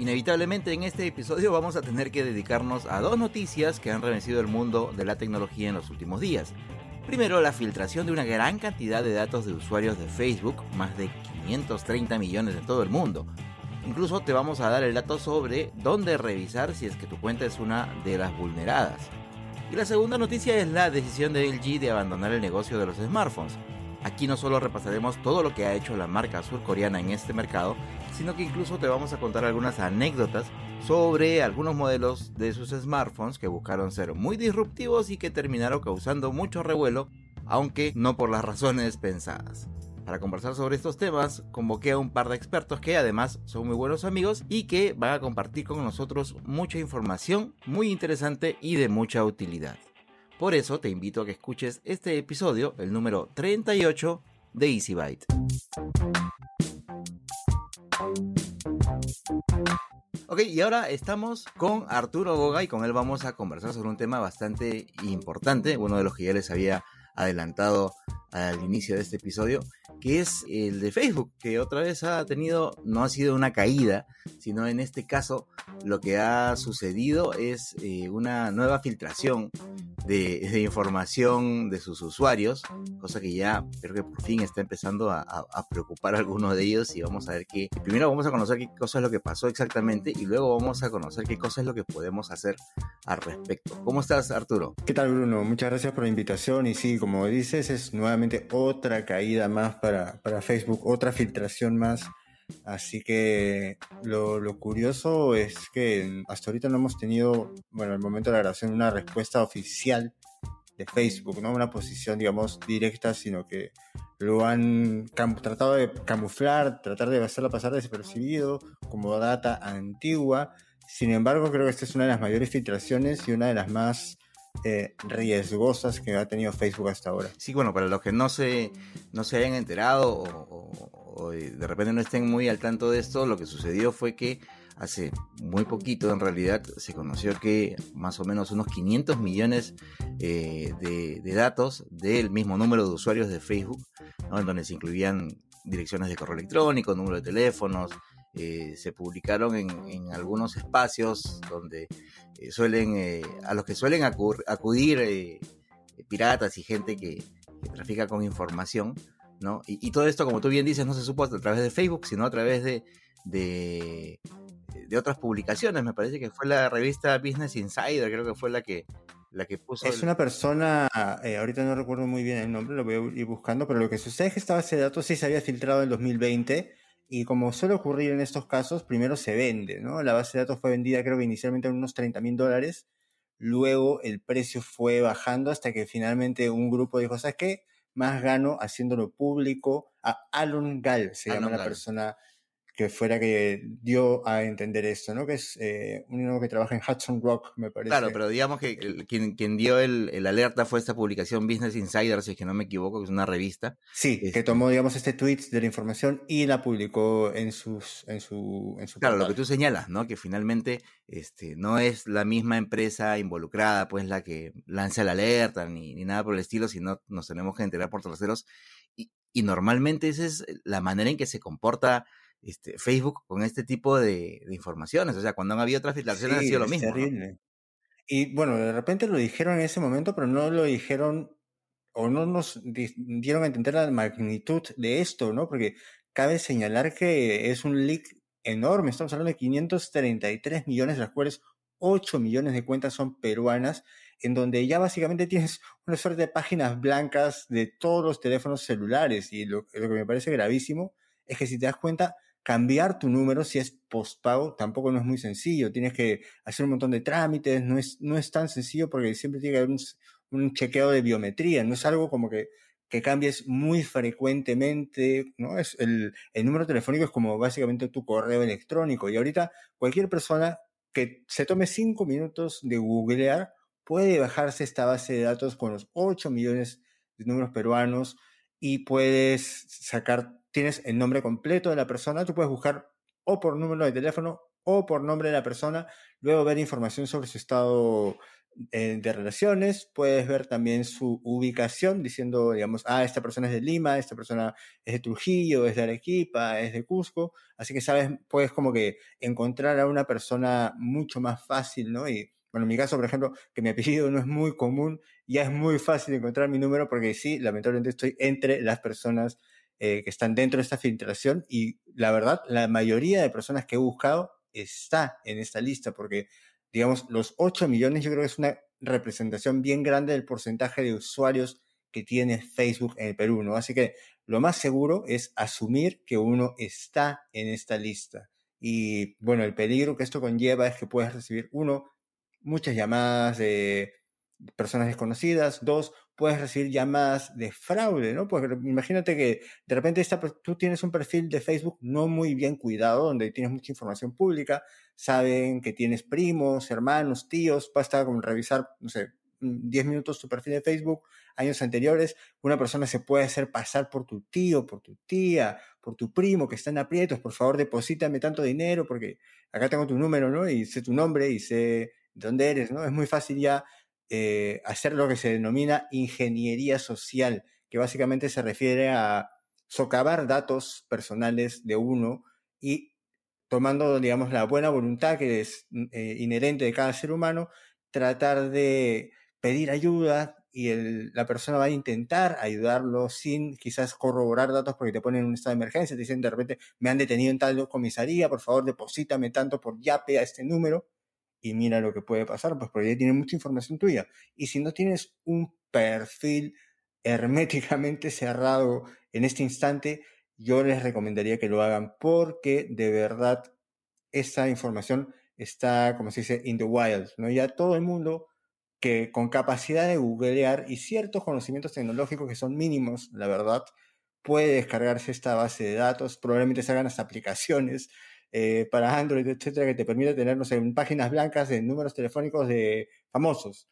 Inevitablemente en este episodio vamos a tener que dedicarnos a dos noticias que han revestido el mundo de la tecnología en los últimos días. Primero, la filtración de una gran cantidad de datos de usuarios de Facebook, más de 530 millones en todo el mundo. Incluso te vamos a dar el dato sobre dónde revisar si es que tu cuenta es una de las vulneradas. Y la segunda noticia es la decisión de LG de abandonar el negocio de los smartphones. Aquí no solo repasaremos todo lo que ha hecho la marca surcoreana en este mercado, sino que incluso te vamos a contar algunas anécdotas sobre algunos modelos de sus smartphones que buscaron ser muy disruptivos y que terminaron causando mucho revuelo, aunque no por las razones pensadas. Para conversar sobre estos temas, convoqué a un par de expertos que además son muy buenos amigos y que van a compartir con nosotros mucha información muy interesante y de mucha utilidad. Por eso te invito a que escuches este episodio, el número 38 de Easy Byte. Ok, y ahora estamos con Arturo Goga y con él vamos a conversar sobre un tema bastante importante, uno de los que ya les había adelantado al inicio de este episodio, que es el de Facebook, que otra vez ha tenido, no ha sido una caída, sino en este caso lo que ha sucedido es eh, una nueva filtración de, información de sus usuarios, cosa que ya creo que por fin está empezando a, preocupar a algunos de ellos y vamos a ver que primero vamos a conocer qué cosa es lo que pasó exactamente y luego vamos a conocer qué cosa es lo que podemos hacer al respecto. ¿Cómo estás Arturo? ¿Qué tal Bruno? Muchas gracias por la invitación y sí, como dices, es nuevamente otra caída más para, para Facebook, otra filtración más Así que lo, curioso es que hasta ahorita no hemos tenido, bueno, al momento de la grabación, una respuesta oficial de Facebook, no una posición, digamos, directa, sino que lo han tratado de camuflar, tratar de hacerla pasar desapercibido como data antigua. Sin embargo, creo que esta es una de las mayores filtraciones y una de las más eh, riesgosas que ha tenido Facebook hasta ahora. Sí, bueno, para los que no se, no se hayan enterado o, de repente no estén muy al tanto de esto, lo que sucedió fue que hace muy poquito en realidad se conoció que más o menos unos 500 millones eh, de, datos del mismo número de usuarios de Facebook, en donde se incluían direcciones de correo electrónico, número de teléfonos, eh, se publicaron en, algunos espacios donde eh, suelen, a los que suelen acudir piratas y gente que trafica con información, y, todo esto, como tú bien dices, no se supo a través de Facebook, sino a través de, de, otras publicaciones. Me parece que fue la revista Business Insider, creo que fue la que, la que puso. Es una persona, eh, ahorita no recuerdo muy bien el nombre, lo voy a ir buscando, pero lo que sucede es que esta base de datos sí se había filtrado en 2020. Y como suele ocurrir en estos casos, primero se vende, ¿no? La base de datos fue vendida creo que inicialmente en unos 30 mil dólares, luego el precio fue bajando hasta que finalmente un grupo dijo, ¿sabes qué? Más gano haciéndolo público. A Alon Gall se llama la persona que fuera que dio a entender esto, ¿no? Que es eh, uno que trabaja en Hudson Rock, me parece. Claro, pero digamos que quien, quien dio el, el, alerta fue esta publicación Business Insider, si es que no me equivoco, que es una revista. Sí, que este tomó, digamos, este tweet de la información y la publicó en sus, en su, en su Claro, lo que tú señalas, ¿no? Que finalmente, este, no es la misma empresa involucrada, pues, la que lanza la alerta, ni, ni nada por el estilo, sino nos tenemos que enterar por terceros. Y, y normalmente esa es la manera en que se comporta este, Facebook con este tipo de, informaciones. O sea, cuando han habido otras filtraciones ha sido lo mismo. Y bueno, de repente lo dijeron en ese momento, pero no lo dijeron o no nos dieron a entender la magnitud de esto, ¿no? Porque cabe señalar que es un leak enorme. Estamos hablando de 533 millones, de las cuales 8 millones de cuentas son peruanas, en donde ya básicamente tienes una suerte de páginas blancas de todos los teléfonos celulares. Y lo que me parece gravísimo es que si te das cuenta, cambiar tu número si es postpago tampoco no es muy sencillo. Tienes que hacer un montón de trámites, no es, no es tan sencillo porque siempre tiene que haber un, chequeo de biometría, no es algo como que, que cambies muy frecuentemente, ¿no? Es el, el número telefónico es como básicamente tu correo electrónico y ahorita cualquier persona que se tome cinco minutos de googlear, puede bajarse esta base de datos con los 8 millones de números peruanos y puedes sacar, tienes el nombre completo de la persona, tú puedes buscar o por número de teléfono o por nombre de la persona, luego ver información sobre su estado eh, de relaciones, puedes ver también su ubicación diciendo, digamos, ah, esta persona es de Lima, esta persona es de Trujillo, es de Arequipa, es de Cusco, así que sabes, puedes como que encontrar a una persona mucho más fácil, ¿no? Y bueno, en mi caso, por ejemplo, que mi apellido no es muy común, ya es muy fácil encontrar mi número porque sí, lamentablemente estoy entre las personas eh, que están dentro de esta filtración y la verdad, la mayoría de personas que he buscado está en esta lista porque digamos, los 8 millones yo creo que es una representación bien grande del porcentaje de usuarios que tiene Facebook en el Perú, ¿no? Así que lo más seguro es asumir que uno está en esta lista. Y bueno, el peligro que esto conlleva es que puedes recibir, uno, muchas llamadas de personas desconocidas, dos, puedes recibir llamadas de fraude, ¿no? Porque imagínate que de repente esta, tú tienes un perfil de Facebook no muy bien cuidado, donde tienes mucha información pública, saben que tienes primos, hermanos, tíos, basta con revisar, no sé, 10 minutos tu perfil de Facebook, años anteriores, una persona se puede hacer pasar por tu tío, por tu tía, por tu primo que está en aprietos, por favor deposítame tanto dinero porque acá tengo tu número, ¿no? Y sé tu nombre y sé de dónde eres, ¿no? Es muy fácil ya eh, hacer lo que se denomina ingeniería social, que básicamente se refiere a socavar datos personales de uno y tomando, digamos, la buena voluntad que es mm, eh, inherente de cada ser humano, tratar de pedir ayuda y la persona va a intentar ayudarlo sin quizás corroborar datos porque te ponen en un estado de emergencia, te dicen de repente, me han detenido en tal comisaría, por favor, deposítame tanto por yape a este número y mira lo que puede pasar, pues porque ya tiene mucha información tuya. Y si no tienes un perfil herméticamente cerrado en este instante, yo les recomendaría que lo hagan porque de verdad esta información está, como se dice, in the wild, ¿no? Ya todo el mundo que con capacidad de googlear y ciertos conocimientos tecnológicos que son mínimos, la verdad, puede descargarse esta base de datos, probablemente se hagan las aplicaciones eh, para Android, etcétera, que te permite tener, no sé, páginas blancas de números telefónicos de famosos.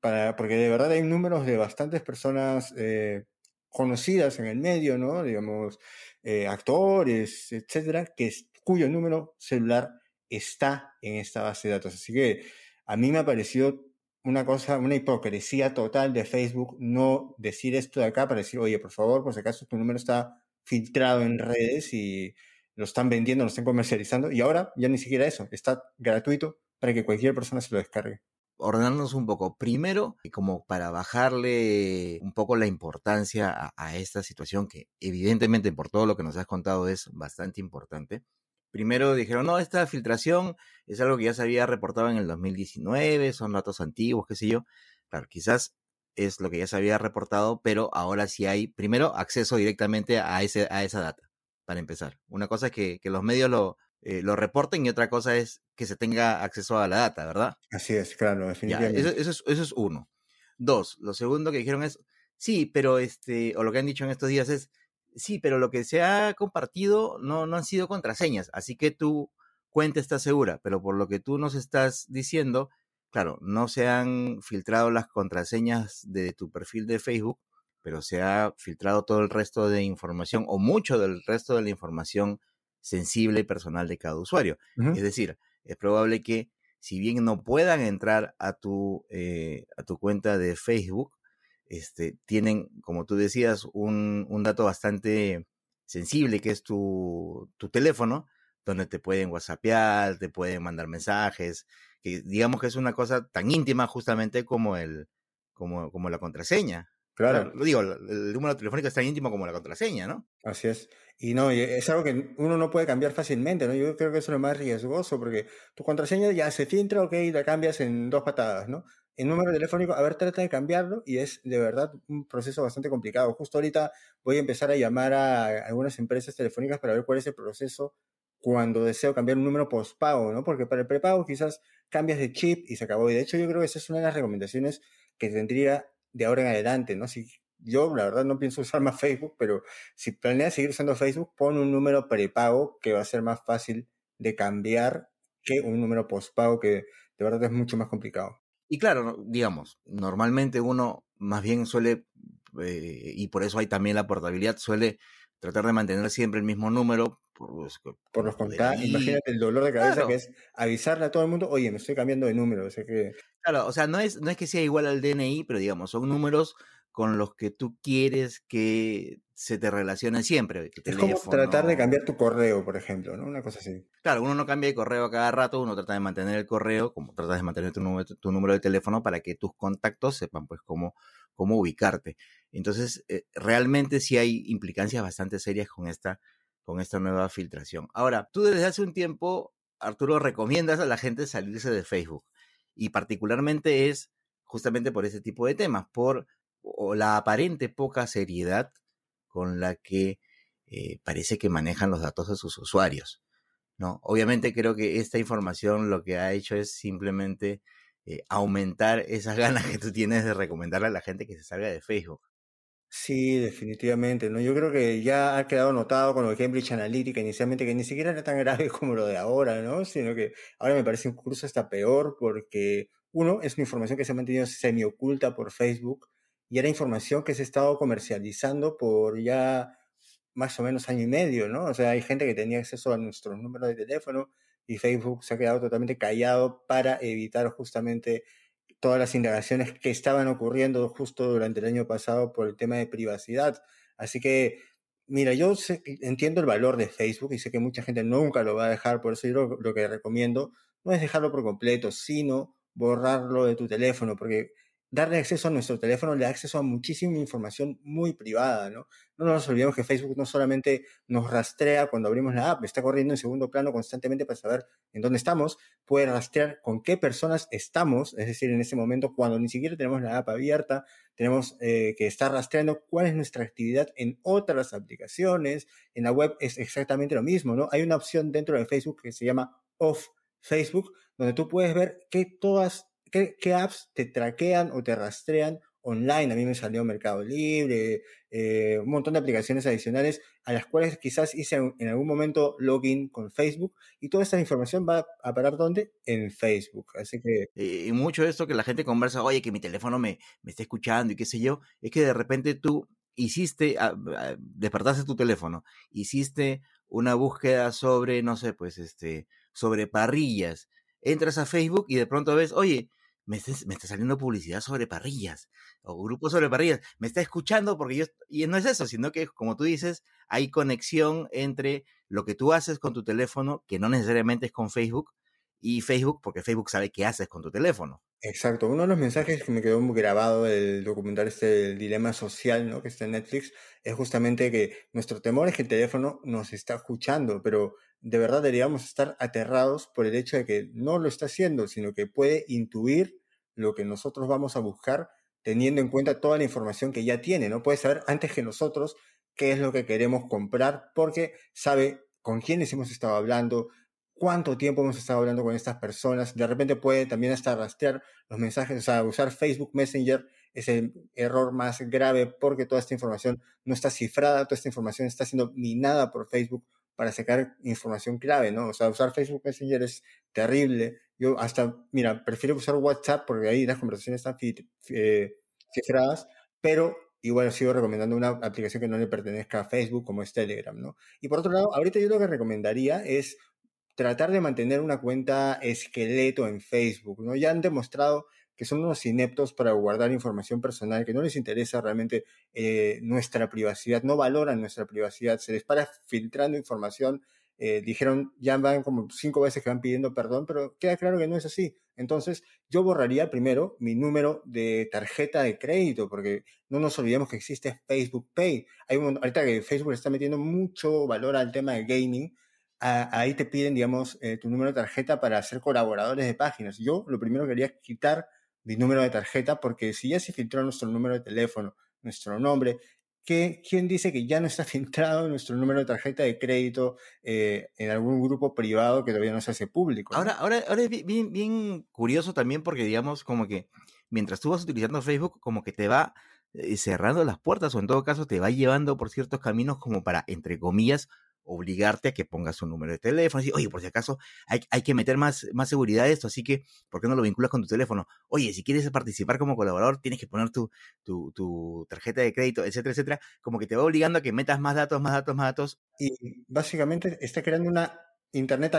Para, porque de verdad hay números de bastantes personas eh, conocidas en el medio, ¿no? Digamos, eh, actores, etcétera, que cuyo número celular está en esta base de datos. Así que a mí me ha parecido una cosa, una hipocresía total de Facebook no decir esto de acá para decir, oye, por favor, por si acaso tu número está filtrado en redes y lo están vendiendo, lo están comercializando y ahora ya ni siquiera eso, está gratuito para que cualquier persona se lo descargue. Ordenarnos un poco. Primero, como para bajarle un poco la importancia a, esta situación que evidentemente por todo lo que nos has contado es bastante importante. Primero dijeron, no, esta filtración es algo que ya se había reportado en el 2019, son datos antiguos, qué sé yo. Claro, quizás es lo que ya se había reportado, pero ahora sí hay, primero, acceso directamente a, ese, a esa data para empezar. Una cosa es que, los medios lo, eh, lo reporten y otra cosa es que se tenga acceso a la data, ¿verdad? Así es, claro, definitivamente. eso, es, eso es uno. Dos, lo segundo que dijeron es, sí, pero este, o lo que han dicho en estos días es, sí, pero lo que se ha compartido no, no han sido contraseñas, así que tu cuenta está segura, pero por lo que tú nos estás diciendo, claro, no se han filtrado las contraseñas de tu perfil de Facebook, pero se ha filtrado todo el resto de información o mucho del resto de la información sensible y personal de cada usuario. Es decir, es probable que si bien no puedan entrar a tu, eh, a tu cuenta de Facebook, este, tienen, como tú decías, un, un dato bastante sensible que es tu, tu, teléfono, donde te pueden whatsappear, te pueden mandar mensajes, que digamos que es una cosa tan íntima justamente como, el, como, como la contraseña. Claro. Lo digo, el número telefónico es tan íntimo como la contraseña, ¿no? Así es. Y no, es algo que uno no puede cambiar fácilmente, ¿no? Yo creo que eso es lo más riesgoso, porque tu contraseña ya se filtra, ok, la cambias en dos patadas, ¿no? El número telefónico, a ver, trata de cambiarlo y es de verdad un proceso bastante complicado. Justo ahorita voy a empezar a llamar a algunas empresas telefónicas para ver cuál es el proceso cuando deseo cambiar un número postpago, ¿no? Porque para el prepago quizás cambias de chip y se acabó. Y de hecho yo creo que esa es una de las recomendaciones que tendría de ahora en adelante, ¿no? Si yo, la verdad, no pienso usar más Facebook, pero si planeas seguir usando Facebook, pon un número prepago que va a ser más fácil de cambiar que un número postpago que de verdad es mucho más complicado. Y claro, digamos, normalmente uno más bien suele, eh, y por eso hay también la portabilidad, suele tratar de mantener siempre el mismo número. Por los, por los contactos, imagínate el dolor de cabeza que es avisarle a todo el mundo, oye, me estoy cambiando de número. O sea que... Claro, o sea, no es, no es que sea igual al DNI, pero digamos, son números con los que tú quieres que se te relacionen siempre. es como tratar de cambiar tu correo, por ejemplo, ¿no? Una cosa así. Claro, uno no cambia de correo a cada rato, uno trata de mantener el correo, como tratas de mantener tu número, tu número de teléfono para que tus contactos sepan pues cómo, cómo ubicarte. Entonces, eh, realmente sí hay implicancias bastante serias con esta, con esta nueva filtración. Ahora, tú desde hace un tiempo, Arturo, recomiendas a la gente salirse de Facebook. Y particularmente es justamente por ese tipo de temas, por la aparente poca seriedad con la que eh, parece que manejan los datos de sus usuarios. ¿no? Obviamente creo que esta información lo que ha hecho es simplemente eh, aumentar esas ganas que tú tienes de recomendarle a la gente que se salga de Facebook. Sí, definitivamente, ¿no? Yo creo que ya ha quedado notado con lo de Cambridge Analytica inicialmente, que ni siquiera era tan grave como lo de ahora, ¿no? Sino que ahora me parece incluso hasta peor porque, uno, es una información que se ha mantenido semi oculta por Facebook y era información que se ha estado comercializando por ya más o menos año y medio, ¿no? O sea, hay gente que tenía acceso a nuestro número de teléfono y Facebook se ha quedado totalmente callado para evitar justamente todas las indagaciones que estaban ocurriendo justo durante el año pasado por el tema de privacidad. Así que, mira, yo entiendo el valor de Facebook y sé que mucha gente nunca lo va a dejar, por eso yo lo que recomiendo no es dejarlo por completo, sino borrarlo de tu teléfono, porque darle acceso a nuestro teléfono le da acceso a muchísima información muy privada, ¿no? No nos olvidemos que Facebook no solamente nos rastrea cuando abrimos la app, está corriendo en segundo plano constantemente para saber en dónde estamos, puede rastrear con qué personas estamos, es decir, en ese momento cuando ni siquiera tenemos la app abierta, tenemos eh, que estar rastreando cuál es nuestra actividad en otras aplicaciones, en la web es exactamente lo mismo, ¿no? Hay una opción dentro de Facebook que se llama Off Facebook, donde tú puedes ver que todas ¿Qué, apps te traquean o te rastrean online? A mí me salió Mercado Libre, eh, un montón de aplicaciones adicionales a las cuales quizás hice en algún momento login con Facebook y toda esta información va a parar ¿dónde? En Facebook. Así que... Y mucho de esto que la gente conversa, oye, que mi teléfono me, me está escuchando y qué sé yo, es que de repente tú hiciste, ah, ah, despertaste tu teléfono, hiciste una búsqueda sobre, no sé, pues este, sobre parrillas, entras a Facebook y de pronto ves, oye, me está, me está saliendo publicidad sobre parrillas o grupos sobre parrillas. Me está escuchando porque yo, y no es eso, sino que como tú dices, hay conexión entre lo que tú haces con tu teléfono, que no necesariamente es con Facebook, y Facebook, porque Facebook sabe qué haces con tu teléfono. Exacto. Uno de los mensajes que me quedó grabado del documental este del dilema social, ¿no? Que está en Netflix, es justamente que nuestro temor es que el teléfono nos está escuchando, pero de verdad deberíamos estar aterrados por el hecho de que no lo está haciendo, sino que puede intuir lo que nosotros vamos a buscar teniendo en cuenta toda la información que ya tiene, ¿no? Puede saber antes que nosotros qué es lo que queremos comprar porque sabe con quiénes hemos estado hablando, cuánto tiempo hemos estado hablando con estas personas. De repente puede también hasta rastrear los mensajes, o sea, usar Facebook Messenger es el error más grave porque toda esta información no está cifrada, toda esta información está siendo minada por Facebook para sacar información clave, ¿no? O sea, usar Facebook Messenger es terrible. Yo hasta, mira, prefiero usar WhatsApp porque ahí las conversaciones están eh, cifradas, pero igual sigo recomendando una aplicación que no le pertenezca a Facebook como es Telegram, ¿no? Y por otro lado, ahorita yo lo que recomendaría es tratar de mantener una cuenta esqueleto en Facebook, ¿no? Ya han demostrado que son unos ineptos para guardar información personal, que no les interesa realmente eh, nuestra privacidad, no valoran nuestra privacidad, se les para filtrando información. Eh, dijeron, ya van como cinco veces que van pidiendo perdón, pero queda claro que no es así. Entonces, yo borraría primero mi número de tarjeta de crédito, porque no nos olvidemos que existe Facebook Pay. Hay un, ahorita que Facebook está metiendo mucho valor al tema de gaming, ahí te piden, digamos, eh, tu número de tarjeta para ser colaboradores de páginas. Yo lo primero que quería es quitar mi número de tarjeta porque si ya se filtró nuestro número de teléfono, nuestro nombre, ¿qué, ¿quién dice que ya no está filtrado nuestro número de tarjeta de crédito eh, en algún grupo privado que todavía no se hace público? Ahora, ahora, ahora es bien, bien curioso también porque, digamos, como que mientras tú vas utilizando Facebook, como que te va eh, cerrando las puertas o en todo caso te va llevando por ciertos caminos como para, entre comillas, obligarte a que pongas un número de teléfono. Y, oye, por si acaso hay, hay, que meter más, más seguridad a esto, así que, ¿por qué no lo vinculas con tu teléfono? Oye, si quieres participar como colaborador, tienes que poner tu, tu, tarjeta de crédito, etcétera, etcétera. Como que te va obligando a que metas más datos, más datos, más datos. Y básicamente está creando una Internet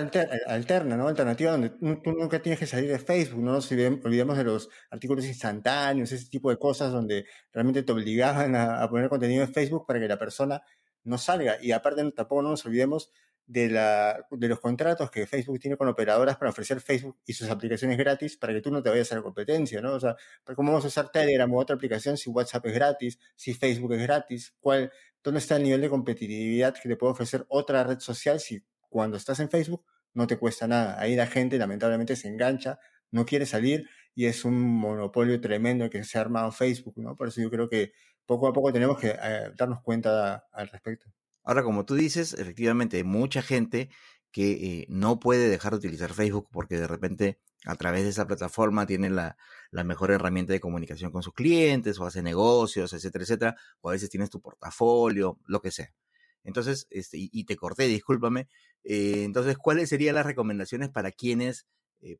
alterna, ¿no? Alternativa donde tú nunca tienes que salir de Facebook, no nos olvidemos de los artículos instantáneos, ese tipo de cosas donde realmente te obligaban a, poner contenido en Facebook para que la persona no salga. Y aparte tampoco no nos olvidemos de, la, de los contratos que Facebook tiene con operadoras para ofrecer Facebook y sus aplicaciones gratis para que tú no te vayas a la competencia, ¿no? O sea, ¿cómo vamos a usar Telegram u otra aplicación si WhatsApp es gratis, si Facebook es gratis? ¿Cuál, ¿Dónde está el nivel de competitividad que te puede ofrecer otra red social si cuando estás en Facebook no te cuesta nada. Ahí la gente lamentablemente se engancha, no quiere salir y es un monopolio tremendo que se ha armado Facebook, ¿no? Por eso yo creo que poco a poco tenemos que eh, darnos cuenta al respecto. Ahora, como tú dices, efectivamente hay mucha gente que eh, no puede dejar de utilizar Facebook porque de repente a través de esa plataforma tiene la, mejor herramienta de comunicación con sus clientes o hace negocios, etcétera, etcétera, o a veces tienes tu portafolio, lo que sea. Entonces, este, y, te corté, discúlpame. Eh, entonces, ¿cuáles serían las recomendaciones para quienes,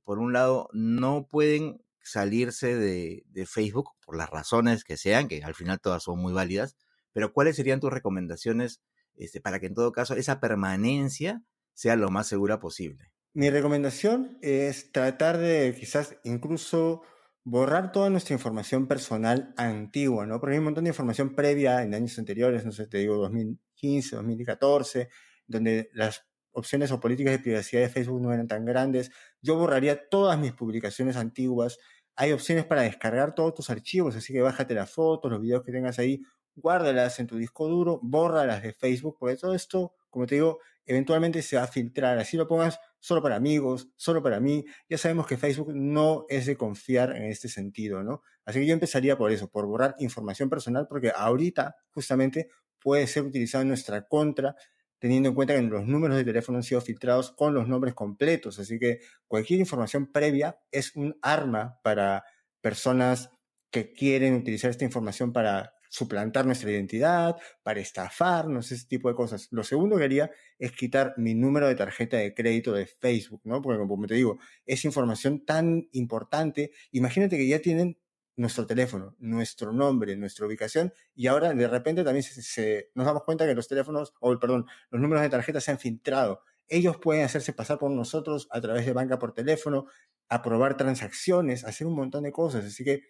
por un lado, no pueden salirse de, Facebook por las razones que sean, que al final todas son muy válidas, pero cuáles serían tus recomendaciones este, para que en todo caso esa permanencia sea lo más segura posible? Mi recomendación es tratar de quizás incluso borrar toda nuestra información personal antigua, ¿no? Porque hay un montón de información previa en años anteriores, no sé, te digo 2015, 2014, donde las opciones o políticas de privacidad de Facebook no eran tan grandes. Yo borraría todas mis publicaciones antiguas. Hay opciones para descargar todos tus archivos, así que bájate las fotos, los videos que tengas ahí, guárdalas en tu disco duro, bórralas de Facebook, porque todo esto, como te digo, eventualmente se va a filtrar. Así lo pongas solo para amigos, solo para mí. Ya sabemos que Facebook no es de confiar en este sentido, ¿no? Así que yo empezaría por eso, por borrar información personal, porque ahorita justamente puede ser utilizado en nuestra contra, teniendo en cuenta que los números de teléfono han sido filtrados con los nombres completos. Así que cualquier información previa es un arma para personas que quieren utilizar esta información para suplantar nuestra identidad, para estafarnos, ese tipo de cosas. Lo segundo que haría es quitar mi número de tarjeta de crédito de Facebook, ¿no? Porque como te digo, es información tan importante. Imagínate que ya tienen nuestro teléfono, nuestro nombre, nuestra ubicación, y ahora de repente también se, nos damos cuenta que los teléfonos, o perdón, los números de tarjeta se han filtrado. Ellos pueden hacerse pasar por nosotros a través de banca por teléfono, aprobar transacciones, hacer un montón de cosas. Así que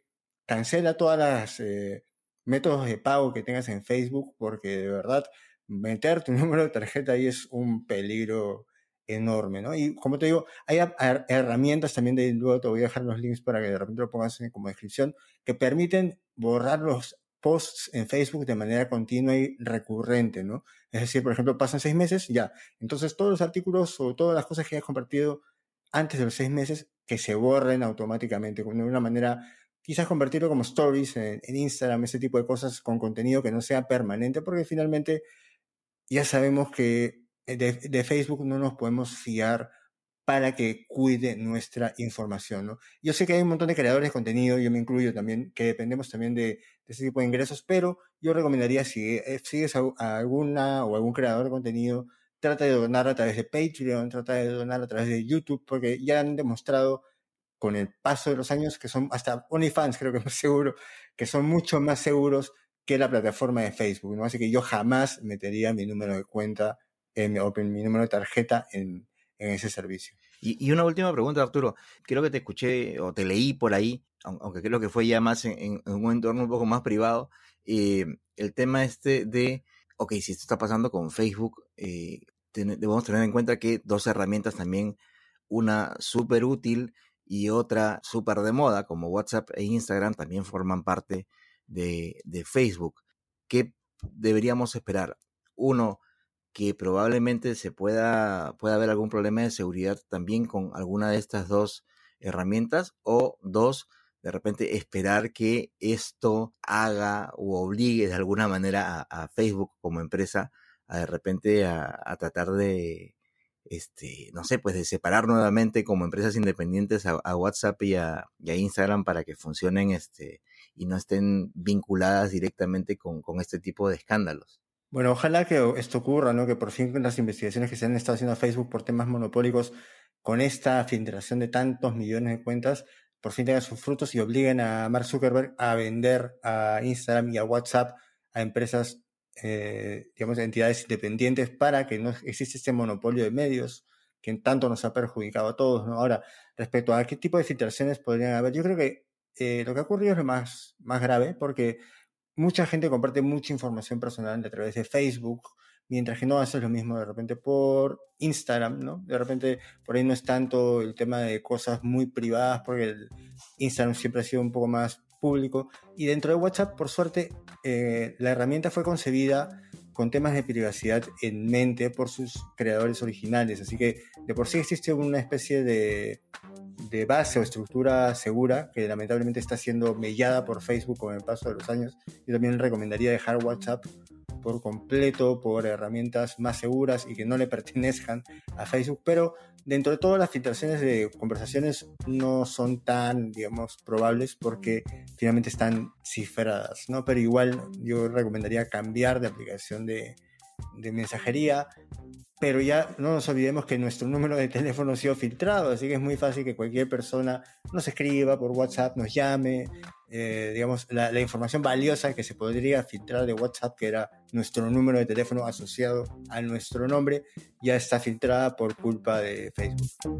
cancela todas las eh, métodos de pago que tengas en Facebook, porque de verdad meter tu número de tarjeta ahí es un peligro enorme, ¿no? Y como te digo, hay herramientas también de, luego te voy a dejar los links para que de repente lo pongas como descripción, que permiten borrar los posts en Facebook de manera continua y recurrente, ¿no? Es decir, por ejemplo, pasan seis meses, ya. Entonces todos los artículos o todas las cosas que hayas compartido antes de los seis meses, que se borren automáticamente, de una manera quizás convertirlo como stories en, Instagram, ese tipo de cosas con contenido que no sea permanente, porque finalmente ya sabemos que de, Facebook no nos podemos fiar para que cuide nuestra información. ¿no? Yo sé que hay un montón de creadores de contenido, yo me incluyo también, que dependemos también de, de ese tipo de ingresos, pero yo recomendaría si eh, sigues a, alguna o algún creador de contenido, trata de donar a través de Patreon, trata de donar a través de YouTube, porque ya han demostrado con el paso de los años, que son hasta OnlyFans, creo que más seguro, que son mucho más seguros que la plataforma de Facebook, ¿no? Así que yo jamás metería mi número de cuenta en, o mi número de tarjeta en, en ese servicio. Y, una última pregunta, Arturo. Creo que te escuché o te leí por ahí, aunque creo que fue ya más en, un entorno un poco más privado, eh, el tema este de, ok, si esto está pasando con Facebook, eh, debemos tener en cuenta que dos herramientas también, una súper útil y otra súper de moda como WhatsApp e Instagram también forman parte de, de, Facebook. ¿Qué deberíamos esperar? Uno, que probablemente se pueda, pueda haber algún problema de seguridad también con alguna de estas dos herramientas o dos, de repente esperar que esto haga o obligue de alguna manera a, Facebook como empresa a de repente a tratar de, este, no sé, pues de separar nuevamente como empresas independientes a, WhatsApp y a, Instagram para que funcionen este, y no estén vinculadas directamente con, este tipo de escándalos. Bueno, ojalá que esto ocurra, ¿no? Que por fin las investigaciones que se han estado haciendo a Facebook por temas monopólicos con esta filtración de tantos millones de cuentas, por fin tengan sus frutos y obliguen a Mark Zuckerberg a vender a Instagram y a WhatsApp a empresas, eh, digamos, entidades independientes para que no exista este monopolio de medios que tanto nos ha perjudicado a todos. Ahora, respecto a qué tipo de filtraciones podrían haber, yo creo que eh, lo que ha ocurrido es lo más, más grave porque mucha gente comparte mucha información personal a través de Facebook, mientras que no haces lo mismo de repente por Instagram, ¿no? De repente por ahí no es tanto el tema de cosas muy privadas, porque el Instagram siempre ha sido un poco más público. Y dentro de WhatsApp, por suerte, eh, la herramienta fue concebida con temas de privacidad en mente por sus creadores originales. Así que de por sí existe una especie de de base o estructura segura que lamentablemente está siendo mellada por Facebook con el paso de los años. Yo también recomendaría dejar WhatsApp por completo por herramientas más seguras y que no le pertenezcan a Facebook, pero dentro de todas las filtraciones de conversaciones no son tan, digamos, probables porque finalmente están cifradas, ¿no? Pero igual yo recomendaría cambiar de aplicación de mensajería, pero ya no nos olvidemos que nuestro número de teléfono ha sido filtrado, así que es muy fácil que cualquier persona nos escriba por WhatsApp, nos llame, eh, digamos, la, información valiosa que se podría filtrar de WhatsApp, que era nuestro número de teléfono asociado a nuestro nombre, ya está filtrada por culpa de Facebook.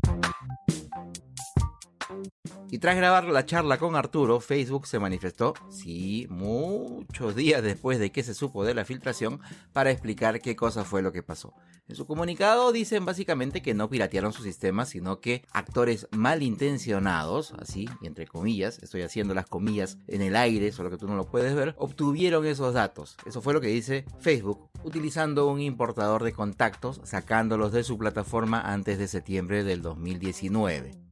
Y tras grabar la charla con Arturo, Facebook se manifestó, sí, muchos días después de que se supo de la filtración, para explicar qué cosa fue lo que pasó. En su comunicado dicen básicamente que no piratearon su sistema, sino que actores malintencionados, así, entre comillas, estoy haciendo las comillas en el aire, solo que tú no lo puedes ver, obtuvieron esos datos. Eso fue lo que dice Facebook, utilizando un importador de contactos, sacándolos de su plataforma antes de septiembre del 2019.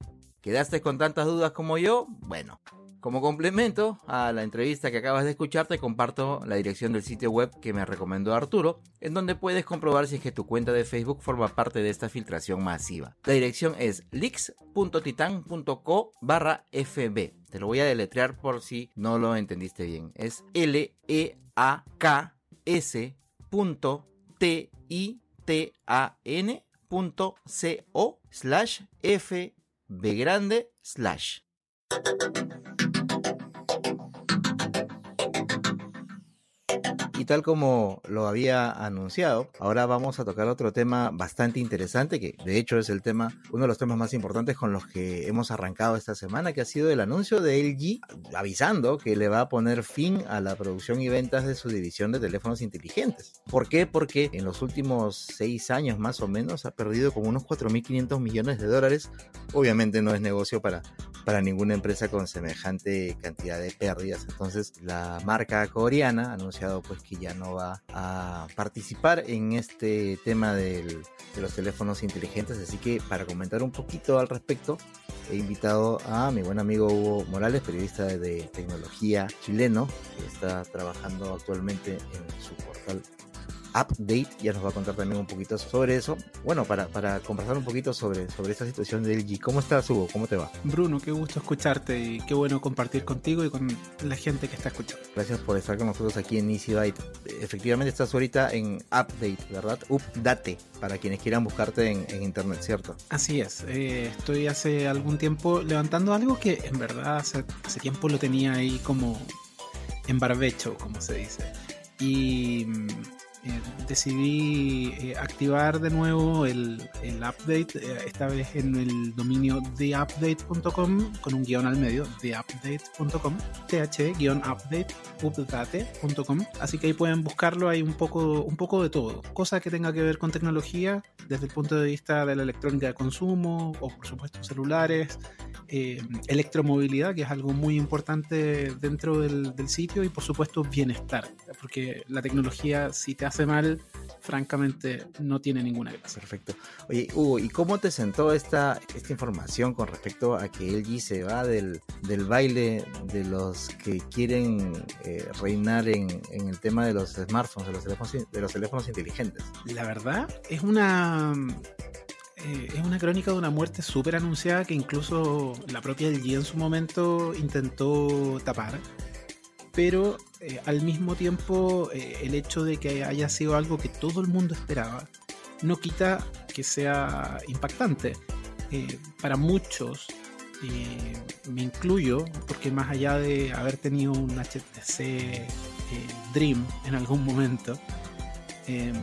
¿Quedaste con tantas dudas como yo? Bueno, como complemento a la entrevista que acabas de escuchar, te comparto la dirección del sitio web que me recomendó Arturo, en donde puedes comprobar si es que tu cuenta de Facebook forma parte de esta filtración masiva. La dirección es leaks.titan.co barra fb. Te lo voy a deletrear por si no lo entendiste bien. Es l e a k s t i t a slash f B grande slash. Y tal como lo había anunciado, ahora vamos a tocar otro tema bastante interesante, que de hecho es el tema, uno de los temas más importantes con los que hemos arrancado esta semana, que ha sido el anuncio de LG avisando que le va a poner fin a la producción y ventas de su división de teléfonos inteligentes. ¿Por qué? Porque en los últimos seis años más o menos ha perdido como unos 4.500 millones de dólares. Obviamente no es negocio para, para ninguna empresa con semejante cantidad de pérdidas. Entonces la marca coreana ha anunciado pues que ya no va a participar en este tema de los teléfonos inteligentes. Así que para comentar un poquito al respecto, he invitado a mi buen amigo Hugo Morales, periodista de tecnología chileno, que está trabajando actualmente en su portal update. Ya nos va a contar también un poquito sobre eso. Bueno, para, para conversar un poquito sobre, sobre esta situación de LG. ¿Cómo estás, Hugo? ¿Cómo te va? Bruno, qué gusto escucharte y qué bueno compartir contigo y con la gente que está escuchando. Gracias por estar con nosotros aquí en Easy Byte. Efectivamente estás ahorita en update, ¿verdad? Update, para quienes quieran buscarte en, internet, ¿cierto? Así es. Eh, estoy hace algún tiempo levantando algo que en verdad hace, hace tiempo lo tenía ahí como en barbecho, como se dice. Y mm, eh, decidí eh, activar de nuevo el, el update, eh, esta vez en el dominio theupdate.com con un guion al medio, theupdate.com, th-update, update.com. Así que ahí pueden buscarlo, hay un poco, un poco de todo, cosa que tenga que ver con tecnología desde el punto de vista de la electrónica de consumo o por supuesto celulares, electromovilidad, que es algo muy importante dentro del, del sitio y por supuesto bienestar, porque la tecnología si te hace mal, francamente no tiene ninguna gracia. Perfecto. Oye, Hugo, ¿y cómo te sentó esta, esta información con respecto a que LG se va del, del baile de los que quieren eh, reinar en, en, el tema de los smartphones, de los teléfonos, de los teléfonos inteligentes? La verdad, es una eh, es una crónica de una muerte súper anunciada que incluso la propia LG en su momento intentó tapar. Pero eh, al mismo tiempo eh, el hecho de que haya sido algo que todo el mundo esperaba no quita que sea impactante. Eh, para muchos, me incluyo, porque más allá de haber tenido un HTC Dream en algún momento, em,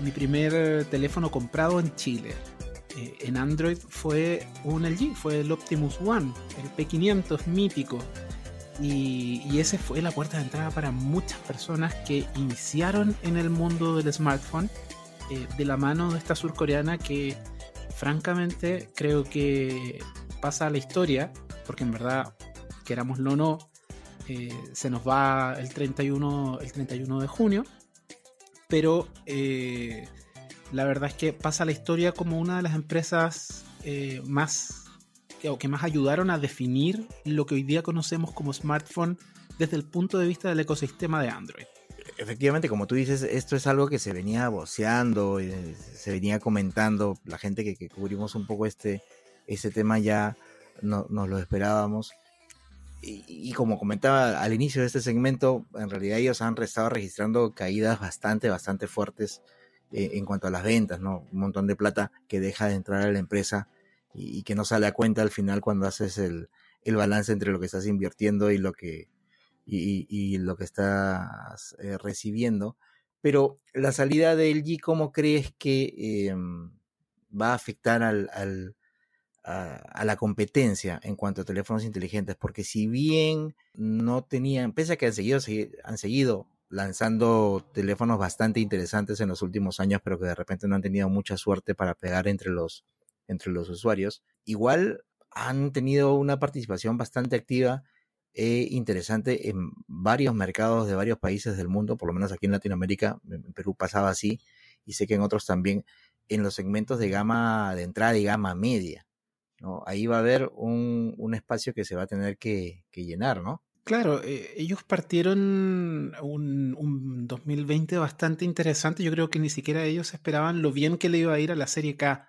mi primer teléfono comprado en Chile en Android fue un LG, fue el Optimus One, el P500 mítico y, ese fue la puerta de entrada para muchas personas que iniciaron en el mundo del smartphone eh, de la mano de esta surcoreana que francamente creo que pasa a la historia, porque en verdad, querámoslo o no, eh, se nos va el 31, el 31 de junio, pero eh, la verdad es que pasa la historia como una de las empresas más o que más ayudaron a definir lo que hoy día conocemos como smartphone desde el punto de vista del ecosistema de Android. Efectivamente, como tú dices, esto es algo que se venía voceando, se venía comentando, la gente que, cubrimos un poco este, este tema ya no, nos lo esperábamos. Y, como comentaba al inicio de este segmento, en realidad ellos han estado registrando caídas bastante, bastante fuertes eh, en cuanto a las ventas, ¿no? Un montón de plata que deja de entrar a la empresa y, que no sale a cuenta al final cuando haces el, balance entre lo que estás invirtiendo y lo que, y, lo que estás eh, recibiendo. Pero la salida de LG, ¿cómo crees que em, va a afectar al, a, la competencia en cuanto a teléfonos inteligentes? Porque si bien no tenían, pese a que han seguido, han seguido lanzando teléfonos bastante interesantes en los últimos años, pero que de repente no han tenido mucha suerte para pegar entre los, entre los usuarios, igual han tenido una participación bastante activa e interesante en varios mercados de varios países del mundo, por lo menos aquí en Latinoamérica, en Perú pasaba así, y sé que en otros también, en los segmentos de gama de entrada y gama media. ¿no? Ahí va a haber un, un espacio que se va a tener que, llenar, ¿no? Claro, eh, ellos partieron un, un, 2020 bastante interesante. Yo creo que ni siquiera ellos esperaban lo bien que le iba a ir a la Serie K.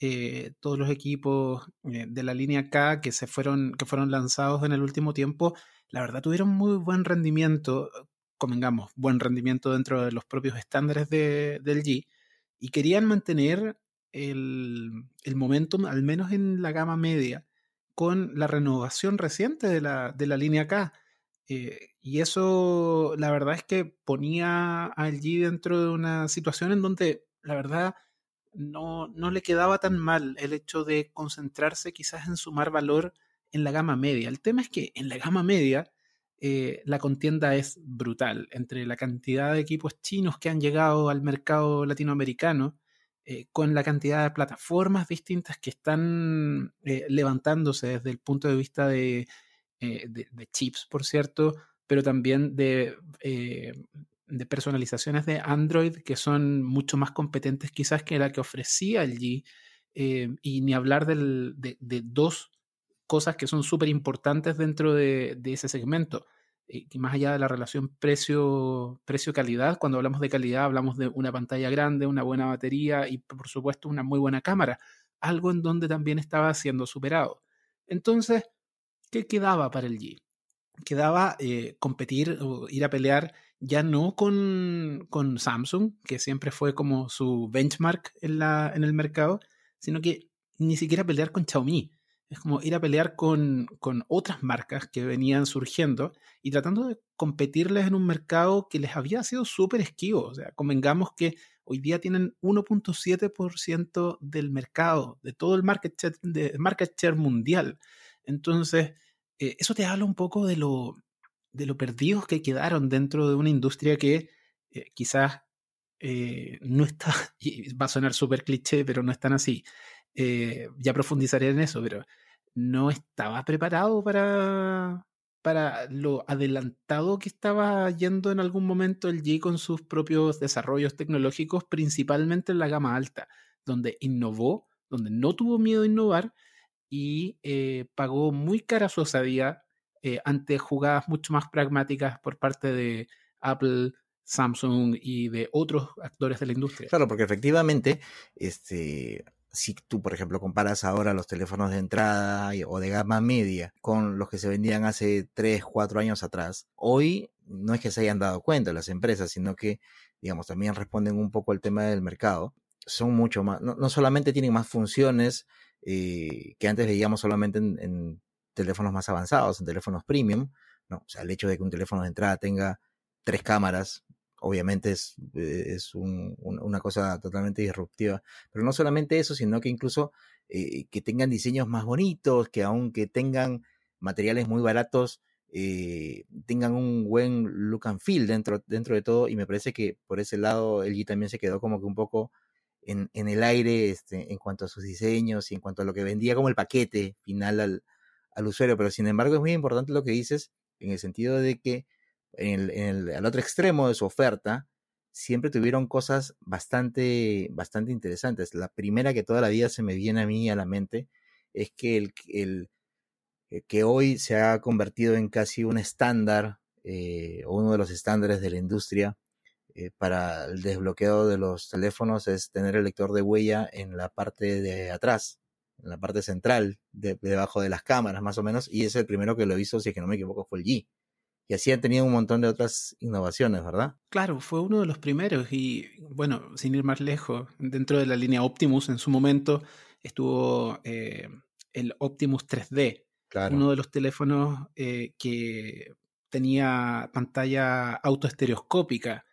Eh, todos los equipos eh, de la línea K que se fueron, que fueron lanzados en el último tiempo, la verdad tuvieron muy buen rendimiento, convengamos, buen rendimiento dentro de los propios estándares de, del G, y querían mantener el, el momentum, al menos en la gama media, con la renovación reciente de la, de la línea K. Eh, y eso, la verdad es que ponía al G dentro de una situación en donde, la verdad, no, no le quedaba tan mal el hecho de concentrarse quizás en sumar valor en la gama media. El tema es que en la gama media eh, la contienda es brutal entre la cantidad de equipos chinos que han llegado al mercado latinoamericano, eh, con la cantidad de plataformas distintas que están eh, levantándose desde el punto de vista de, de, chips, por cierto, pero también de de personalizaciones de Android que son mucho más competentes quizás que la que ofrecía el G. Eh, y ni hablar de, dos cosas que son súper importantes dentro de, ese segmento. Eh, más allá de la relación precio-calidad, cuando hablamos de calidad hablamos de una pantalla grande, una buena batería y por supuesto una muy buena cámara, algo en donde también estaba siendo superado. Entonces, ¿qué quedaba para el G? Quedaba eh, competir o ir a pelear ya no con, con, Samsung, que siempre fue como su benchmark en, la, en el mercado, sino que ni siquiera pelear con Xiaomi. Es como ir a pelear con, con otras marcas que venían surgiendo y tratando de competirles en un mercado que les había sido súper esquivo. O sea, convengamos que hoy día tienen 1.7% del mercado, de todo el market share, de market share mundial. Entonces, eh, eso te habla un poco de lo, de lo perdidos que quedaron dentro de una industria que eh, quizás eh, no está, y va a sonar súper cliché, pero no es tan así. Eh, ya profundizaré en eso, pero no estaba preparado para, para lo adelantado que estaba yendo en algún momento el G con sus propios desarrollos tecnológicos, principalmente en la gama alta, donde innovó, donde no tuvo miedo a innovar y pagó muy cara su osadía eh, ante jugadas mucho más pragmáticas por parte de Apple, Samsung y de otros actores de la industria. Claro, porque efectivamente, este, si tú, por ejemplo, comparas ahora los teléfonos de entrada o de gama media con los que se vendían hace 3, 4 años atrás, hoy no es que se hayan dado cuenta las empresas, sino que, digamos, también responden un poco al tema del mercado. Son mucho más, no, solamente tienen más funciones eh, que antes veíamos solamente en, teléfonos más avanzados, en teléfonos premium, ¿no? O sea, el hecho de que un teléfono de entrada tenga tres cámaras, obviamente es, es una cosa totalmente disruptiva. Pero no solamente eso, sino que incluso eh, que tengan diseños más bonitos, que aunque tengan materiales muy baratos, eh, tengan un buen look and feel dentro, dentro de todo. Y me parece que por ese lado LG también se quedó como que un poco en, en el aire este, en cuanto a sus diseños y en cuanto a lo que vendía como el paquete final al, al usuario. Pero sin embargo es muy importante lo que dices en el sentido de que en el, al otro extremo de su oferta, siempre tuvieron cosas bastante, bastante interesantes. La primera que toda la vida se me viene a mí a la mente es que el, el eh, que hoy se ha convertido en casi un estándar eh, o uno de los estándares de la industria eh, para el desbloqueo de los teléfonos es tener el lector de huella en la parte de atrás, en la parte central, debajo de las cámaras más o menos, y es el primero que lo hizo, si es que no me equivoco, fue el G. Y así han tenido un montón de otras innovaciones, ¿verdad? Claro, fue uno de los primeros y bueno, sin ir más lejos, dentro de la línea Optimus en su momento estuvo eh, el Optimus 3D, claro. uno de los teléfonos eh, que tenía pantalla autoestereoscópica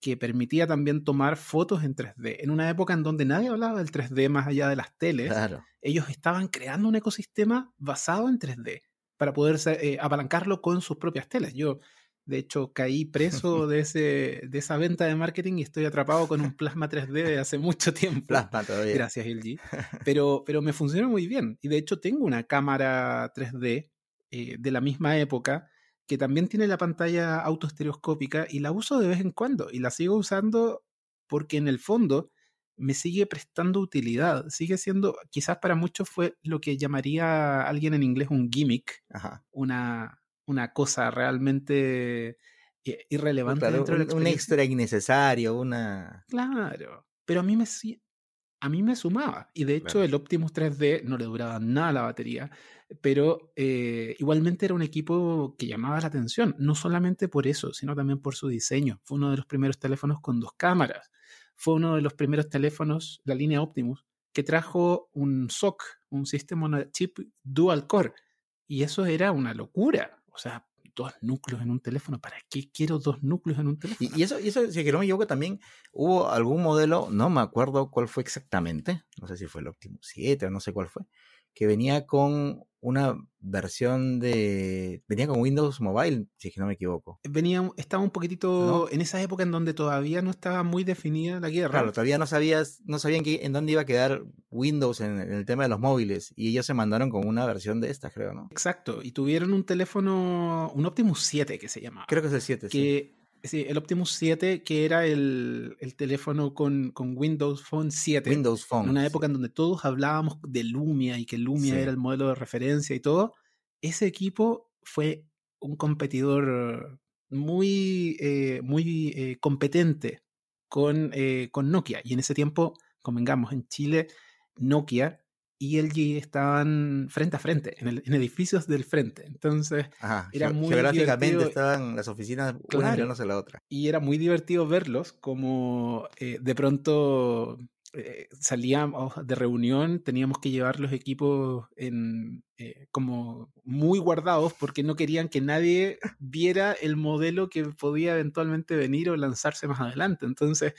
que permitía también tomar fotos en 3D. En una época en donde nadie hablaba del 3D más allá de las teles, ellos estaban creando un ecosistema basado en 3D para poder eh, apalancarlo con sus propias telas. Yo, de hecho, caí preso de, ese, de esa venta de marketing y estoy atrapado con un plasma 3D de hace mucho tiempo. Plasma todavía. Gracias, LG. Pero, pero me funciona muy bien. Y de hecho, tengo una cámara 3D eh, de la misma época que también tiene la pantalla autoestereoscópica y la uso de vez en cuando. Y la sigo usando porque en el fondo me sigue prestando utilidad, sigue siendo, quizás para muchos fue lo que llamaría alguien en inglés un gimmick, Una, una cosa realmente eh, irrelevante dentro un, un extra innecesario, una... Claro, pero a mí me, a mí me sumaba, y de hecho el Optimus 3D no le duraba nada la batería, pero eh, igualmente era un equipo que llamaba la atención, no solamente por eso, sino también por su diseño. Fue uno de los primeros teléfonos con dos cámaras fue uno de los primeros teléfonos, la línea Optimus, que trajo un SOC, un sistema chip dual core. Y eso era una locura. O sea, dos núcleos en un teléfono. ¿Para qué quiero dos núcleos en un teléfono? Y, eso, y eso, si que no me equivoco, también hubo algún modelo, no me acuerdo cuál fue exactamente, no sé si fue el Optimus 7 o no sé cuál fue, que venía con una versión de. Venía con Windows Mobile, si es que no me equivoco. Venía, estaba un poquitito en esa época en donde todavía no estaba muy definida la guerra. Claro, todavía no sabías, no sabían en dónde iba a quedar Windows en, el tema de los móviles. Y ellos se mandaron con una versión de esta, creo, ¿no? Exacto. Y tuvieron un teléfono, un Optimus 7 que se llamaba. Creo que es el 7, que, sí Sí, el Optimus 7, que era el, teléfono con, Windows Phone 7. Windows Phone. En una época en donde todos hablábamos de Lumia y que Lumia era el modelo de referencia y todo. Ese equipo fue un competidor muy, eh, muy eh, competente con, eh, con Nokia. Y en ese tiempo, convengamos, en Chile, Nokia y LG estaban frente a frente, en, edificios del frente. Entonces, era muy Geográficamente estaban las oficinas una mirándose la otra. Y era muy divertido verlos como eh, de pronto eh, salíamos de reunión, teníamos que llevar los equipos en, eh, como muy guardados porque no querían que nadie viera el modelo que podía eventualmente venir o lanzarse más adelante. Entonces,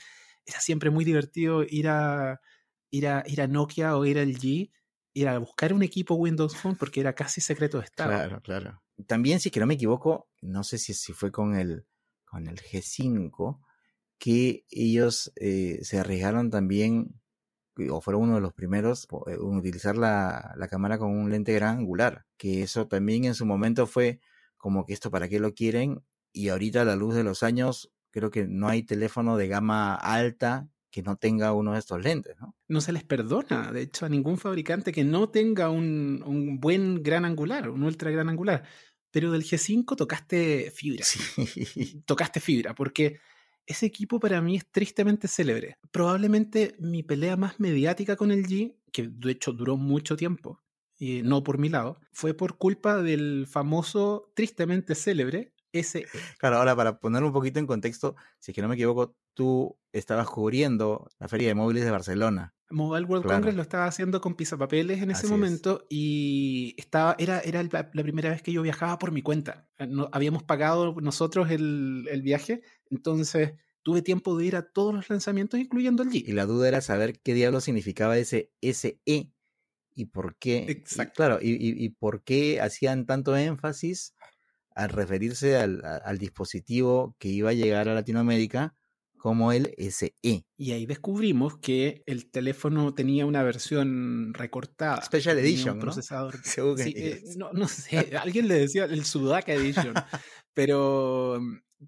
era siempre muy divertido ir a ir a, ir a Nokia o ir al G, ir a buscar un equipo Windows Phone porque era casi secreto de estado. Claro, claro. También, si que no me equivoco, no sé si, si fue con el, con el G5, que ellos eh, se arriesgaron también, o fueron uno de los primeros eh, en utilizar la, la cámara con un lente gran angular, que eso también en su momento fue como que esto para qué lo quieren, y ahorita a la luz de los años creo que no hay teléfono de gama alta que no tenga uno de estos lentes, ¿no? No se les perdona, de hecho, a ningún fabricante que no tenga un, un buen gran angular, un ultra gran angular. Pero del G5 tocaste fibra. Sí. Tocaste fibra, porque ese equipo para mí es tristemente célebre. Probablemente mi pelea más mediática con el G que de hecho duró mucho tiempo, y no por mi lado, fue por culpa del famoso, tristemente célebre SE. Claro, ahora para poner un poquito en contexto, si es que no me equivoco, tú estabas cubriendo la Feria de Móviles de Barcelona. Mobile World Claro. Congress lo estaba haciendo con pisapapeles en ese Así es. momento y estaba, era, era la primera vez que yo viajaba por mi cuenta. Eh, No, habíamos pagado nosotros el, el viaje, entonces tuve tiempo de ir a todos los lanzamientos, incluyendo el Y G. la duda era saber qué diablo significaba ese SE y por qué. y- Exacto. claro, y, y- y por qué hacían tanto énfasis al referirse al, al dispositivo que iba a llegar a Latinoamérica como el. SE. Y ahí descubrimos que el teléfono tenía una versión recortada. Special Edition, un ¿no? procesador. Según Sí, eh, no, no sé, alguien le decía el Sudaka Edition, pero,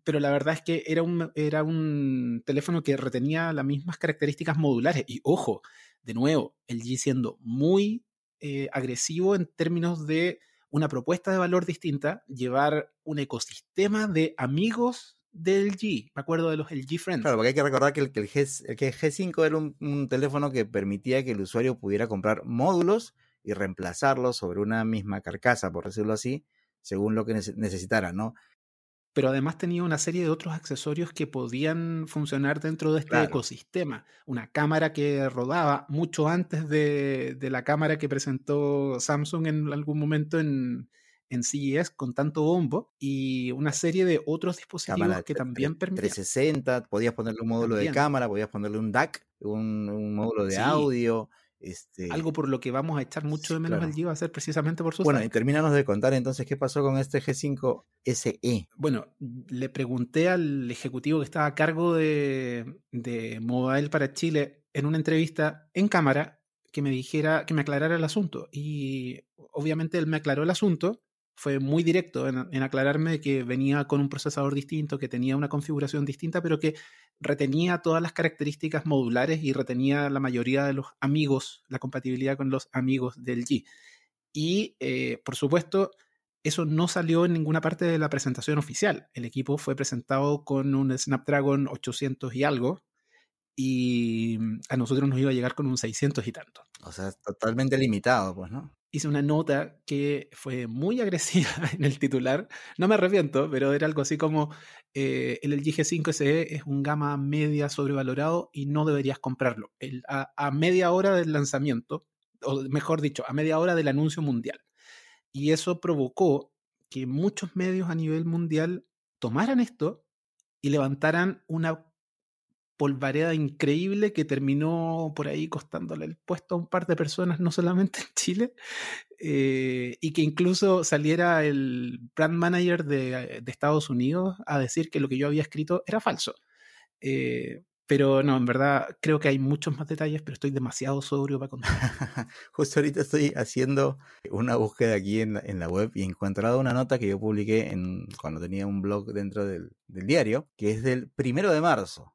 pero la verdad es que era un, era un teléfono que retenía las mismas características modulares. Y ojo, de nuevo, el G siendo muy eh, agresivo en términos de una propuesta de valor distinta, llevar un ecosistema de amigos del G. Me acuerdo de los LG Friends. Claro, porque hay que recordar que el, que el, G, el que G5 era un, un teléfono que permitía que el usuario pudiera comprar módulos y reemplazarlos sobre una misma carcasa, por decirlo así, según lo que nece- necesitara, ¿no? pero además tenía una serie de otros accesorios que podían funcionar dentro de este Claro. ecosistema. Una cámara que rodaba mucho antes de, de la cámara que presentó Samsung en algún momento en, en CES con tanto bombo y una serie de otros dispositivos Cámara que también permitían. 360, podías ponerle un módulo También. de cámara, podías ponerle un DAC, un, un módulo de Sí. audio. Este, Algo por lo que vamos a echar mucho sí, de menos claro. al G va a ser precisamente por su Bueno, y SAC. termínanos de contar entonces qué pasó con este G5 SE. Bueno, le pregunté al ejecutivo que estaba a cargo de, de Mobile para Chile en una entrevista en cámara que me dijera, que me aclarara el asunto. Y obviamente él me aclaró el asunto, fue muy directo en, aclararme que venía con un procesador distinto, que tenía una configuración distinta, pero que retenía todas las características modulares y retenía la mayoría de los amigos, la compatibilidad con los amigos del G. Y eh, por supuesto, eso no salió en ninguna parte de la presentación oficial. El equipo fue presentado con un Snapdragon 800 y algo, y a nosotros nos iba a llegar con un 600 y tanto. O sea, totalmente limitado, pues, ¿no? Hice una nota que fue muy agresiva en el titular. No me arrepiento, pero era algo así como eh, el LG G5 SE es un gama media sobrevalorado y no deberías comprarlo. A media hora del lanzamiento, o mejor dicho, a media hora del anuncio mundial. Y eso provocó que muchos medios a nivel mundial tomaran esto y levantaran una polvareda increíble que terminó por ahí costándole el puesto a un par de personas, no solamente en Chile, eh, y que incluso saliera el brand manager de, de Estados Unidos a decir que lo que yo había escrito era falso. Eh, pero no, en verdad creo que hay muchos más detalles, pero estoy demasiado sobrio para contar. Justo ahorita estoy haciendo una búsqueda aquí en la, en la web y he encontrado una nota que yo publiqué en, cuando tenía un blog dentro del, del diario, que es del primero de marzo.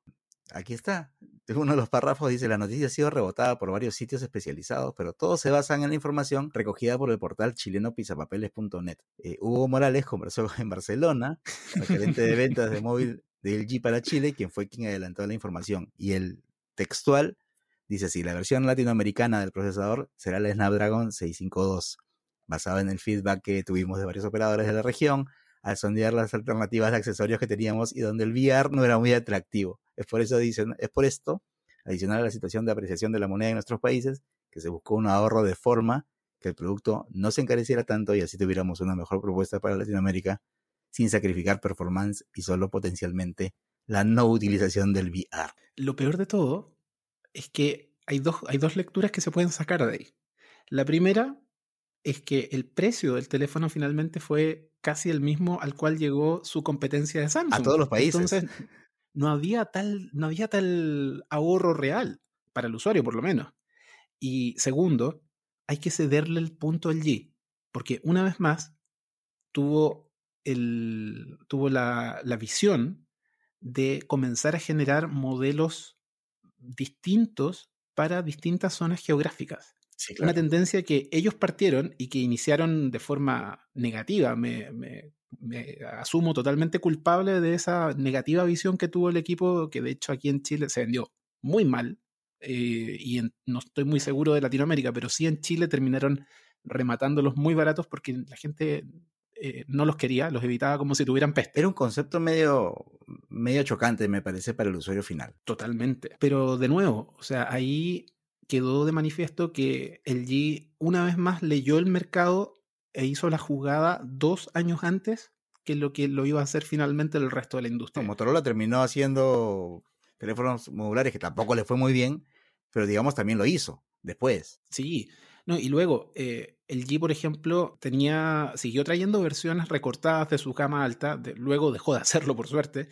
Aquí está. Uno de los párrafos dice, la noticia ha sido rebotada por varios sitios especializados, pero todos se basan en la información recogida por el portal chileno pisapapeles.net. Eh, Hugo Morales conversó en Barcelona, el gerente de ventas de móvil de LG para Chile, quien fue quien adelantó la información. Y el textual dice así, la versión latinoamericana del procesador será la Snapdragon 652, basada en el feedback que tuvimos de varios operadores de la región al sondear las alternativas de accesorios que teníamos y donde el VR no era muy atractivo. Es por eso dicen, es por esto, adicional a la situación de apreciación de la moneda en nuestros países, que se buscó un ahorro de forma que el producto no se encareciera tanto y así tuviéramos una mejor propuesta para Latinoamérica sin sacrificar performance y solo potencialmente la no utilización del VR. Lo peor de todo es que hay dos, hay dos lecturas que se pueden sacar de ahí. La primera es que el precio del teléfono finalmente fue casi el mismo al cual llegó su competencia de Samsung. A todos los países. Entonces, no había tal, no había tal ahorro real para el usuario, por lo menos. Y segundo, hay que cederle el punto al G, porque una vez más tuvo, el, tuvo la, la visión de comenzar a generar modelos distintos para distintas zonas geográficas. Sí, Una tendencia que ellos partieron y que iniciaron de forma negativa. Me, me- me asumo totalmente culpable de esa negativa visión que tuvo el equipo, que de hecho aquí en Chile se vendió muy mal. eh, y no estoy muy seguro de Latinoamérica, pero sí en Chile terminaron rematándolos muy baratos porque la gente eh, no los quería, los evitaba como si tuvieran peste. Era un concepto medio, medio chocante, me parece, para el usuario final. Totalmente. Pero de nuevo, o sea, ahí quedó de manifiesto que el G una vez más leyó el mercado e hizo la jugada dos años antes que lo que lo iba a hacer finalmente el resto de la industria. Motorola terminó haciendo teléfonos modulares que tampoco le fue muy bien, pero digamos también lo hizo después. Sí, no, y luego eh, el G, por ejemplo, tenía, siguió trayendo versiones recortadas de su gama alta, luego dejó de hacerlo por suerte,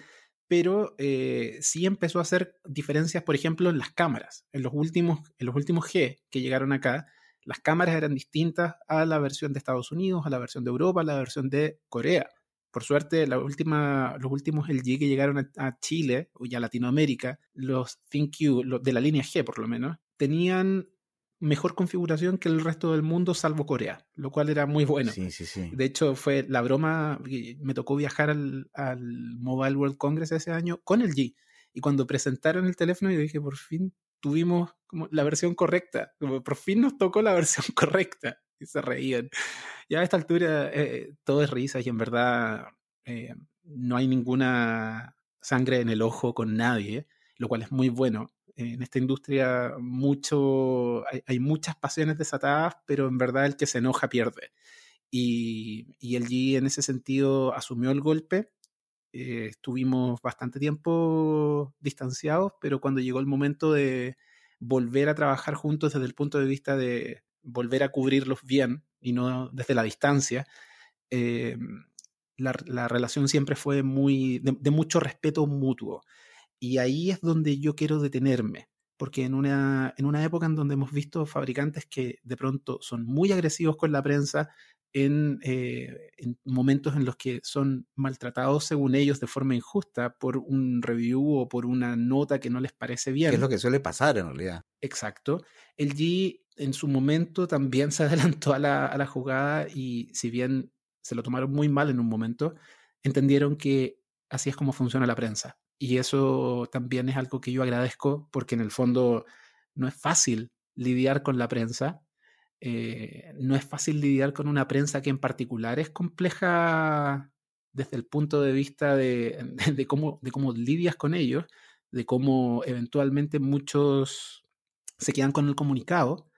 pero eh, sí empezó a hacer diferencias, por ejemplo, en las cámaras. En los, últimos, en los últimos G que llegaron acá, las cámaras eran distintas a la versión de Estados Unidos, a la versión de Europa, a la versión de Corea. Por suerte, los últimos LG que llegaron a, Chile y a Latinoamérica, los ThinQ, los de la línea G por lo menos, tenían mejor configuración que el resto del mundo, salvo Corea, lo cual era muy bueno. Sí, sí, sí. De hecho, fue la broma, me tocó viajar al, Mobile World Congress ese año con el G. Y cuando presentaron el teléfono, yo dije, por fin tuvimos como la versión correcta, por fin nos tocó la versión correcta. Y se reían. Ya a esta altura eh, todo es risa y en verdad eh, no hay ninguna sangre en el ojo con nadie, lo cual es muy bueno en esta industria mucho, hay, muchas pasiones desatadas, pero en verdad el que se enoja pierde. Y, y el G en ese sentido asumió el golpe. Eh, estuvimos bastante tiempo distanciados, pero cuando llegó el momento de volver a trabajar juntos desde el punto de vista de volver a cubrirlos bien y no desde la distancia, eh, la, la, relación siempre fue muy de mucho respeto mutuo. Y ahí es donde yo quiero detenerme, porque en una, en una época en donde hemos visto fabricantes que de pronto son muy agresivos con la prensa, en, eh, en, momentos en los que son maltratados según ellos de forma injusta por un review o por una nota que no les parece bien. Que es lo que suele pasar en realidad. Exacto. El G en su momento también se adelantó a la, a la jugada y si bien se lo tomaron muy mal en un momento, entendieron que así es como funciona la prensa. Y eso también es algo que yo agradezco porque en el fondo no es fácil lidiar con la prensa. Eh, no es fácil lidiar con una prensa que en particular es compleja desde el punto de vista de, cómo, de cómo lidias con ellos, de cómo eventualmente muchos se quedan con el comunicado.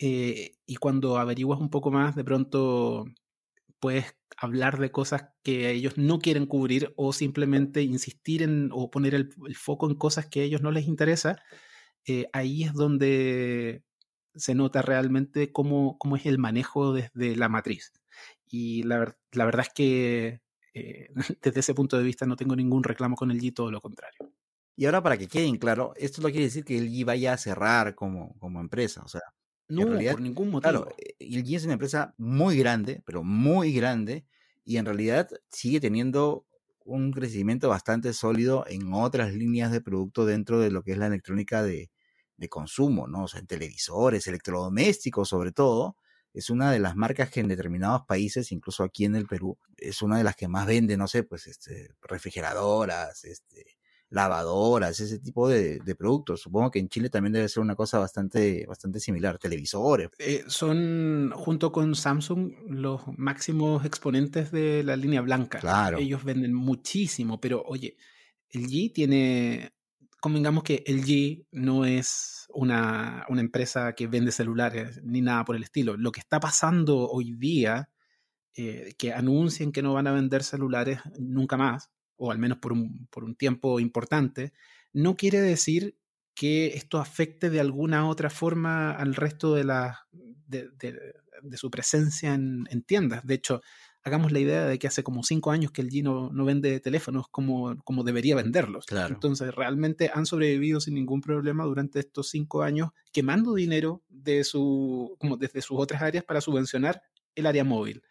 Eh, y cuando averiguas un poco más, de pronto puedes hablar de cosas que ellos no quieren cubrir o simplemente insistir en o poner el, foco en cosas que a ellos no les interesa, eh, ahí es donde se nota realmente cómo, cómo, es el manejo desde la matriz. Y la, verdad es que eh, desde ese punto de vista no tengo ningún reclamo con el G, todo lo contrario. Y ahora para que queden claro, esto no quiere decir que el G vaya a cerrar como, como empresa. O sea, no, por ningún motivo. Claro, LG es una empresa muy grande, pero muy grande, y en realidad sigue teniendo un crecimiento bastante sólido en otras líneas de producto dentro de lo que es la electrónica de, de consumo, ¿no? O sea, en televisores, electrodomésticos sobre todo. Es una de las marcas que en determinados países, incluso aquí en el Perú, es una de las que más vende, no sé, pues este, refrigeradoras, este, lavadoras, ese tipo de, productos. Supongo que en Chile también debe ser una cosa bastante, bastante similar, televisores. Eh, son, junto con Samsung, los máximos exponentes de la línea blanca. Claro. Ellos venden muchísimo, pero oye, el G tiene, convengamos que el G no es una, una empresa que vende celulares ni nada por el estilo. Lo que está pasando hoy día, eh, que anuncien que no van a vender celulares nunca más, o al menos por un, por un tiempo importante, no quiere decir que esto afecte de alguna otra forma al resto de, la, de, de, su presencia en, en, tiendas. De hecho, hagamos la idea de que hace como cinco años que el G no, no vende teléfonos como, como debería venderlos. Claro. Entonces, realmente han sobrevivido sin ningún problema durante estos cinco años, quemando dinero de su, como desde sus otras áreas para subvencionar el área móvil.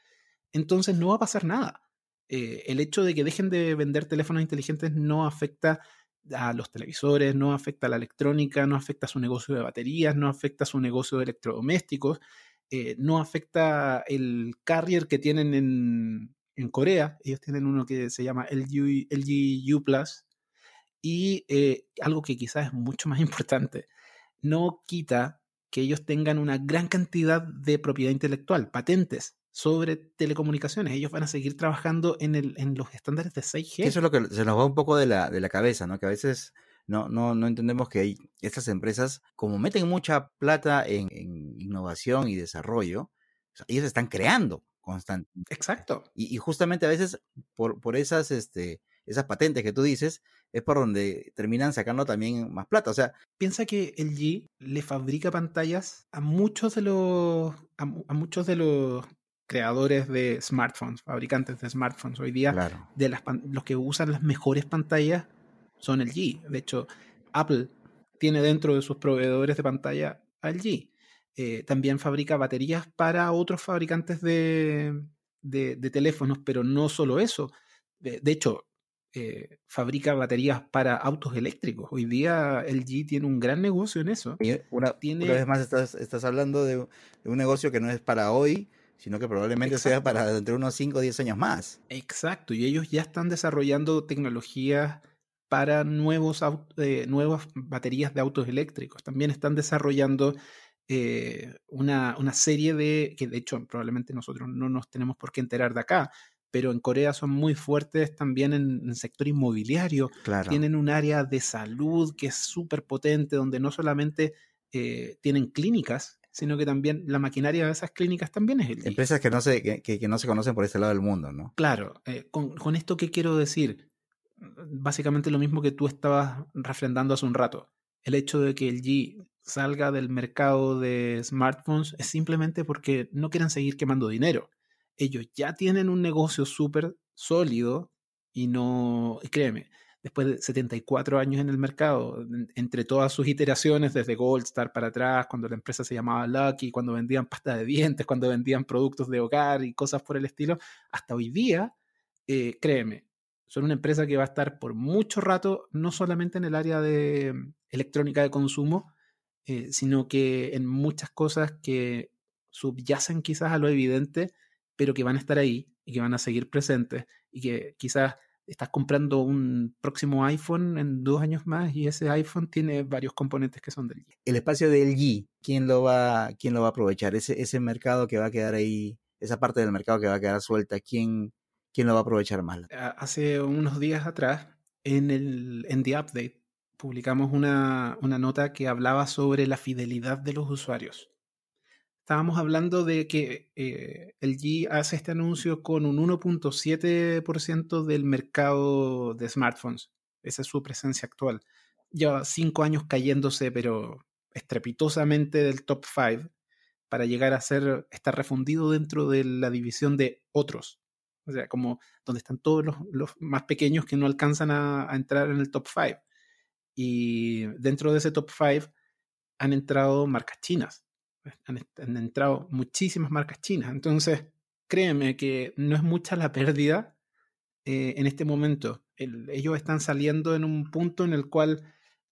Entonces, no va a pasar nada. Eh, el hecho de que dejen de vender teléfonos inteligentes no afecta a los televisores, no afecta a la electrónica, no afecta a su negocio de baterías, no afecta a su negocio de electrodomésticos, eh, no afecta el carrier que tienen en, Corea. Ellos tienen uno que se llama LG, LG U Plus. Y eh, algo que quizás es mucho más importante, no quita que ellos tengan una gran cantidad de propiedad intelectual, patentes sobre telecomunicaciones. Ellos van a seguir trabajando en, el, en los estándares de 6G. Eso es lo que se nos va un poco de la, de la cabeza, ¿no? Que a veces no, no, no entendemos que hay estas empresas, como meten mucha plata en, en innovación y desarrollo, ellos están creando constantemente. Exacto. Y, y, justamente a veces por, por esas, este, esas patentes que tú dices, es por donde terminan sacando también más plata. O sea, piensa que LG le fabrica pantallas a muchos de los a, a muchos de los creadores de smartphones, fabricantes de smartphones. Hoy día, claro. de las los que usan las mejores pantallas son LG. De hecho, Apple tiene dentro de sus proveedores de pantalla a LG. Eh, también fabrica baterías para otros fabricantes de, de, de teléfonos, pero no solo eso. De, de hecho, eh, fabrica baterías para autos eléctricos. Hoy día LG tiene un gran negocio en eso. Y una, tiene... una vez más estás, estás hablando de, de, un negocio que no es para hoy, sino que probablemente Exacto. sea para dentro de unos 5 o 10 años más. Exacto, y ellos ya están desarrollando tecnologías para nuevos eh, nuevas baterías de autos eléctricos. También están desarrollando eh, una, una, serie de, que de hecho probablemente nosotros no nos tenemos por qué enterar de acá, pero en Corea son muy fuertes también en el sector inmobiliario. Claro. Tienen un área de salud que es súper potente, donde no solamente eh, tienen clínicas, sino que también la maquinaria de esas clínicas también es el Empresas que no se, que, que, no se conocen por ese lado del mundo, ¿no? Claro, eh, con, con, esto qué quiero decir, básicamente lo mismo que tú estabas refrendando hace un rato. El hecho de que el G salga del mercado de smartphones es simplemente porque no quieren seguir quemando dinero. Ellos ya tienen un negocio súper sólido y no, y créeme, después de 74 años en el mercado, entre todas sus iteraciones, desde Goldstar para atrás, cuando la empresa se llamaba Lucky, cuando vendían pasta de dientes, cuando vendían productos de hogar y cosas por el estilo, hasta hoy día, eh, créeme, son una empresa que va a estar por mucho rato, no solamente en el área de electrónica de consumo, eh, sino que en muchas cosas que subyacen quizás a lo evidente, pero que van a estar ahí y que van a seguir presentes y que quizás estás comprando un próximo iPhone en dos años más y ese iPhone tiene varios componentes que son del G. El espacio del G, ¿quién lo va, quién lo va a aprovechar? Ese, ese mercado que va a quedar ahí, esa parte del mercado que va a quedar suelta, ¿quién, quién lo va a aprovechar más? Hace unos días atrás, en, el, en The Update, publicamos una, una nota que hablaba sobre la fidelidad de los usuarios estábamos hablando de que eh, el G hace este anuncio con un 1.7% del mercado de smartphones. Esa es su presencia actual. Lleva cinco años cayéndose, pero estrepitosamente del top 5 para llegar a ser, estar refundido dentro de la división de otros. O sea, como donde están todos los, más pequeños que no alcanzan a, a entrar en el top 5. Y dentro de ese top 5 han entrado marcas chinas han, entrado muchísimas marcas chinas. Entonces, créeme que no es mucha la pérdida eh, en este momento. El, ellos están saliendo en un punto en el cual,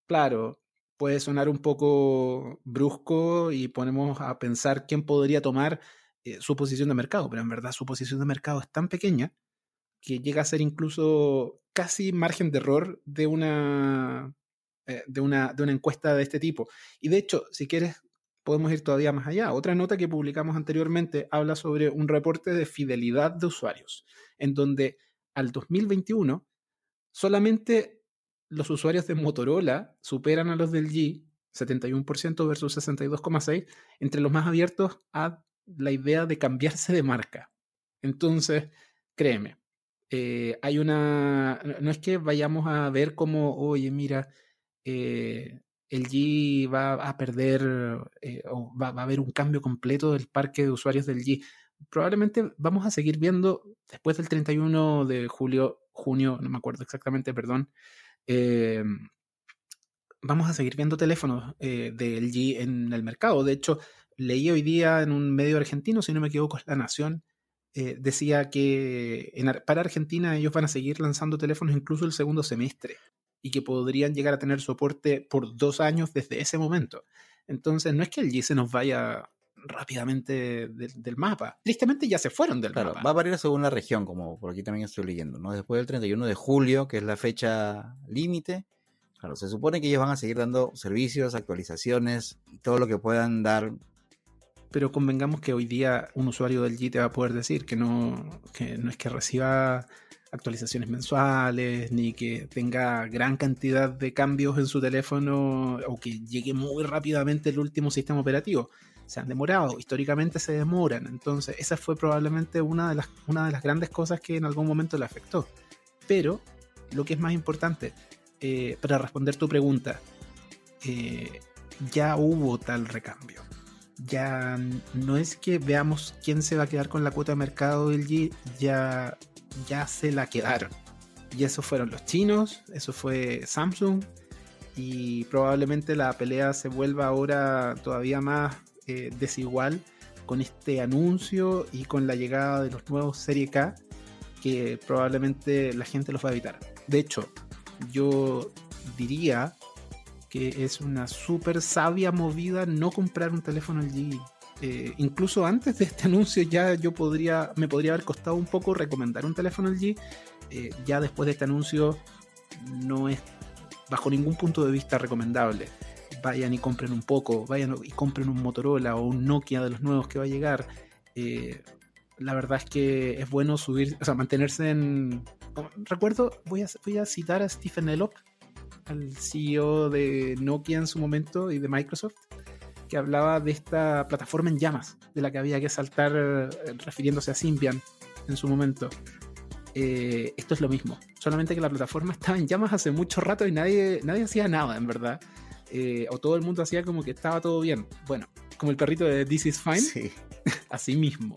claro, puede sonar un poco brusco y ponemos a pensar quién podría tomar eh, su posición de mercado, pero en verdad su posición de mercado es tan pequeña que llega a ser incluso casi margen de error de una, eh, de una, de una encuesta de este tipo. Y de hecho, si quieres podemos ir todavía más allá. Otra nota que publicamos anteriormente habla sobre un reporte de fidelidad de usuarios, en donde al 2021 solamente los usuarios de Motorola superan a los del G, 71% versus 62,6%, entre los más abiertos a la idea de cambiarse de marca. Entonces, créeme, eh, hay una, no es que vayamos a ver como, oye, mira, eh, el G va a perder eh, o va, a haber un cambio completo del parque de usuarios del G. Probablemente vamos a seguir viendo después del 31 de julio, junio, no me acuerdo exactamente, perdón. Eh, vamos a seguir viendo teléfonos eh, del G en el mercado. De hecho, leí hoy día en un medio argentino, si no me equivoco, es La Nación, eh, decía que para Argentina ellos van a seguir lanzando teléfonos incluso el segundo semestre y que podrían llegar a tener soporte por dos años desde ese momento. Entonces, no es que el G se nos vaya rápidamente de, del mapa. Tristemente ya se fueron del claro, mapa. Va a variar según la región, como por aquí también estoy leyendo, ¿no? Después del 31 de julio, que es la fecha límite, Claro, se supone que ellos van a seguir dando servicios, actualizaciones y todo lo que puedan dar. Pero convengamos que hoy día un usuario del G te va a poder decir que no, que no es que reciba actualizaciones mensuales, ni que tenga gran cantidad de cambios en su teléfono o que llegue muy rápidamente el último sistema operativo. Se han demorado, históricamente se demoran. Entonces, esa fue probablemente una de las, una de las grandes cosas que en algún momento le afectó. Pero, lo que es más importante, eh, para responder tu pregunta, eh, ya hubo tal recambio. Ya no es que veamos quién se va a quedar con la cuota de mercado del G, ya ya se la quedaron. Y eso fueron los chinos, eso fue Samsung. Y probablemente la pelea se vuelva ahora todavía más eh, desigual con este anuncio y con la llegada de los nuevos Serie K, que probablemente la gente los va a evitar. De hecho, yo diría que es una súper sabia movida no comprar un teléfono LG eh, incluso antes de este anuncio ya yo podría, me podría haber costado un poco recomendar un teléfono LG. Eh, ya después de este anuncio no es bajo ningún punto de vista recomendable. Vayan y compren un poco, vayan y compren un Motorola o un Nokia de los nuevos que va a llegar. Eh, la verdad es que es bueno subir, o sea, mantenerse en... Recuerdo, voy a, voy a citar a Stephen Elop, al CEO de Nokia en su momento y de Microsoft, que hablaba de esta plataforma en llamas, de la que había que saltar eh, refiriéndose a Symbian en su momento. Eh, esto es lo mismo, solamente que la plataforma estaba en llamas hace mucho rato y nadie, nadie hacía nada, en verdad. Eh, o todo el mundo hacía como que estaba todo bien. Bueno, como el perrito de This is Fine, Sí. así mismo.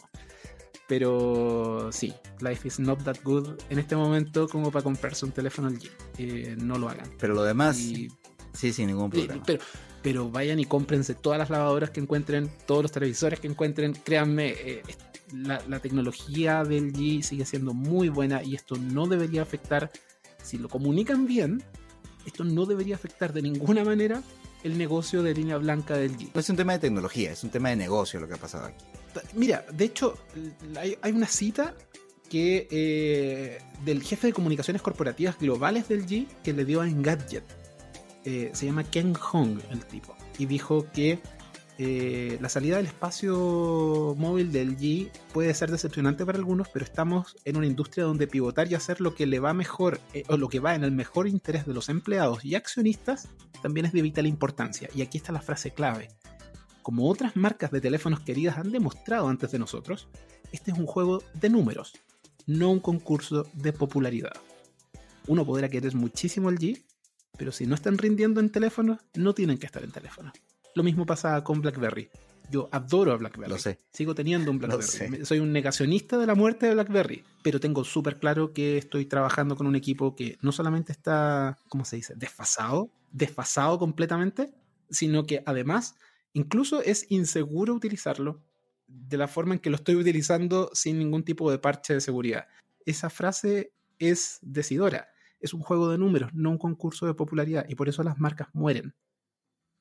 Pero sí, life is not that good en este momento como para comprarse un teléfono LG. no lo hagan. Pero lo demás, Y- sí, sin ningún problema. pero, pero vayan y cómprense todas las lavadoras que encuentren, todos los televisores que encuentren. Créanme, eh, la, la tecnología del G sigue siendo muy buena y esto no debería afectar, si lo comunican bien, esto no debería afectar de ninguna manera el negocio de línea blanca del G. No es un tema de tecnología, es un tema de negocio lo que ha pasado aquí. Mira, de hecho, hay, hay una cita que eh, del jefe de comunicaciones corporativas globales del G que le dio a Engadget. Eh, se llama Ken Hong, el tipo. Y dijo que eh, la salida del espacio móvil del G puede ser decepcionante para algunos, pero estamos en una industria donde pivotar y hacer lo que le va mejor, eh, o lo que va en el mejor interés de los empleados y accionistas, también es de vital importancia. Y aquí está la frase clave como otras marcas de teléfonos queridas han demostrado antes de nosotros, este es un juego de números, no un concurso de popularidad. Uno podrá querer muchísimo el G, pero si no están rindiendo en teléfonos, no tienen que estar en teléfonos. Lo mismo pasa con BlackBerry. Yo adoro a BlackBerry. Lo sé. Sigo teniendo un BlackBerry. Soy un negacionista de la muerte de BlackBerry, pero tengo súper claro que estoy trabajando con un equipo que no solamente está, ¿cómo se dice?, desfasado, desfasado completamente, sino que además incluso es inseguro utilizarlo de la forma en que lo estoy utilizando sin ningún tipo de parche de seguridad. Esa frase es decidora. Es un juego de números, no un concurso de popularidad, y por eso las marcas mueren.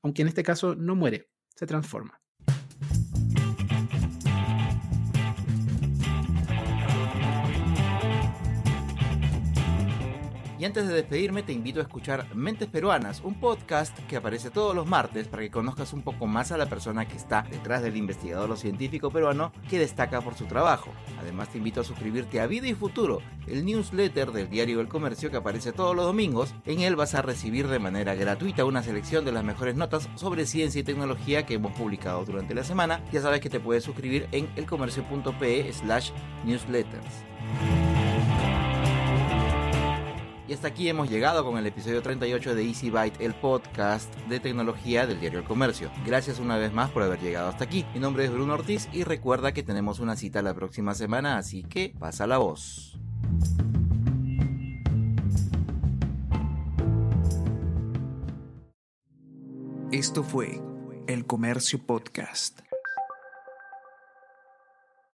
Aunque en este caso no muere, se transforma. Y antes de despedirme te invito a escuchar Mentes Peruanas, un podcast que aparece todos los martes para que conozcas un poco más a la persona que está detrás del investigador o científico peruano que destaca por su trabajo. Además te invito a suscribirte a Vida y Futuro, el newsletter del diario El Comercio que aparece todos los domingos. En él vas a recibir de manera gratuita una selección de las mejores notas sobre ciencia y tecnología que hemos publicado durante la semana. Ya sabes que te puedes suscribir en elcomercio.pe slash newsletters. Y hasta aquí hemos llegado con el episodio 38 de Easy Byte, el podcast de tecnología del diario El Comercio. Gracias una vez más por haber llegado hasta aquí. Mi nombre es Bruno Ortiz y recuerda que tenemos una cita la próxima semana, así que pasa la voz. Esto fue El Comercio Podcast.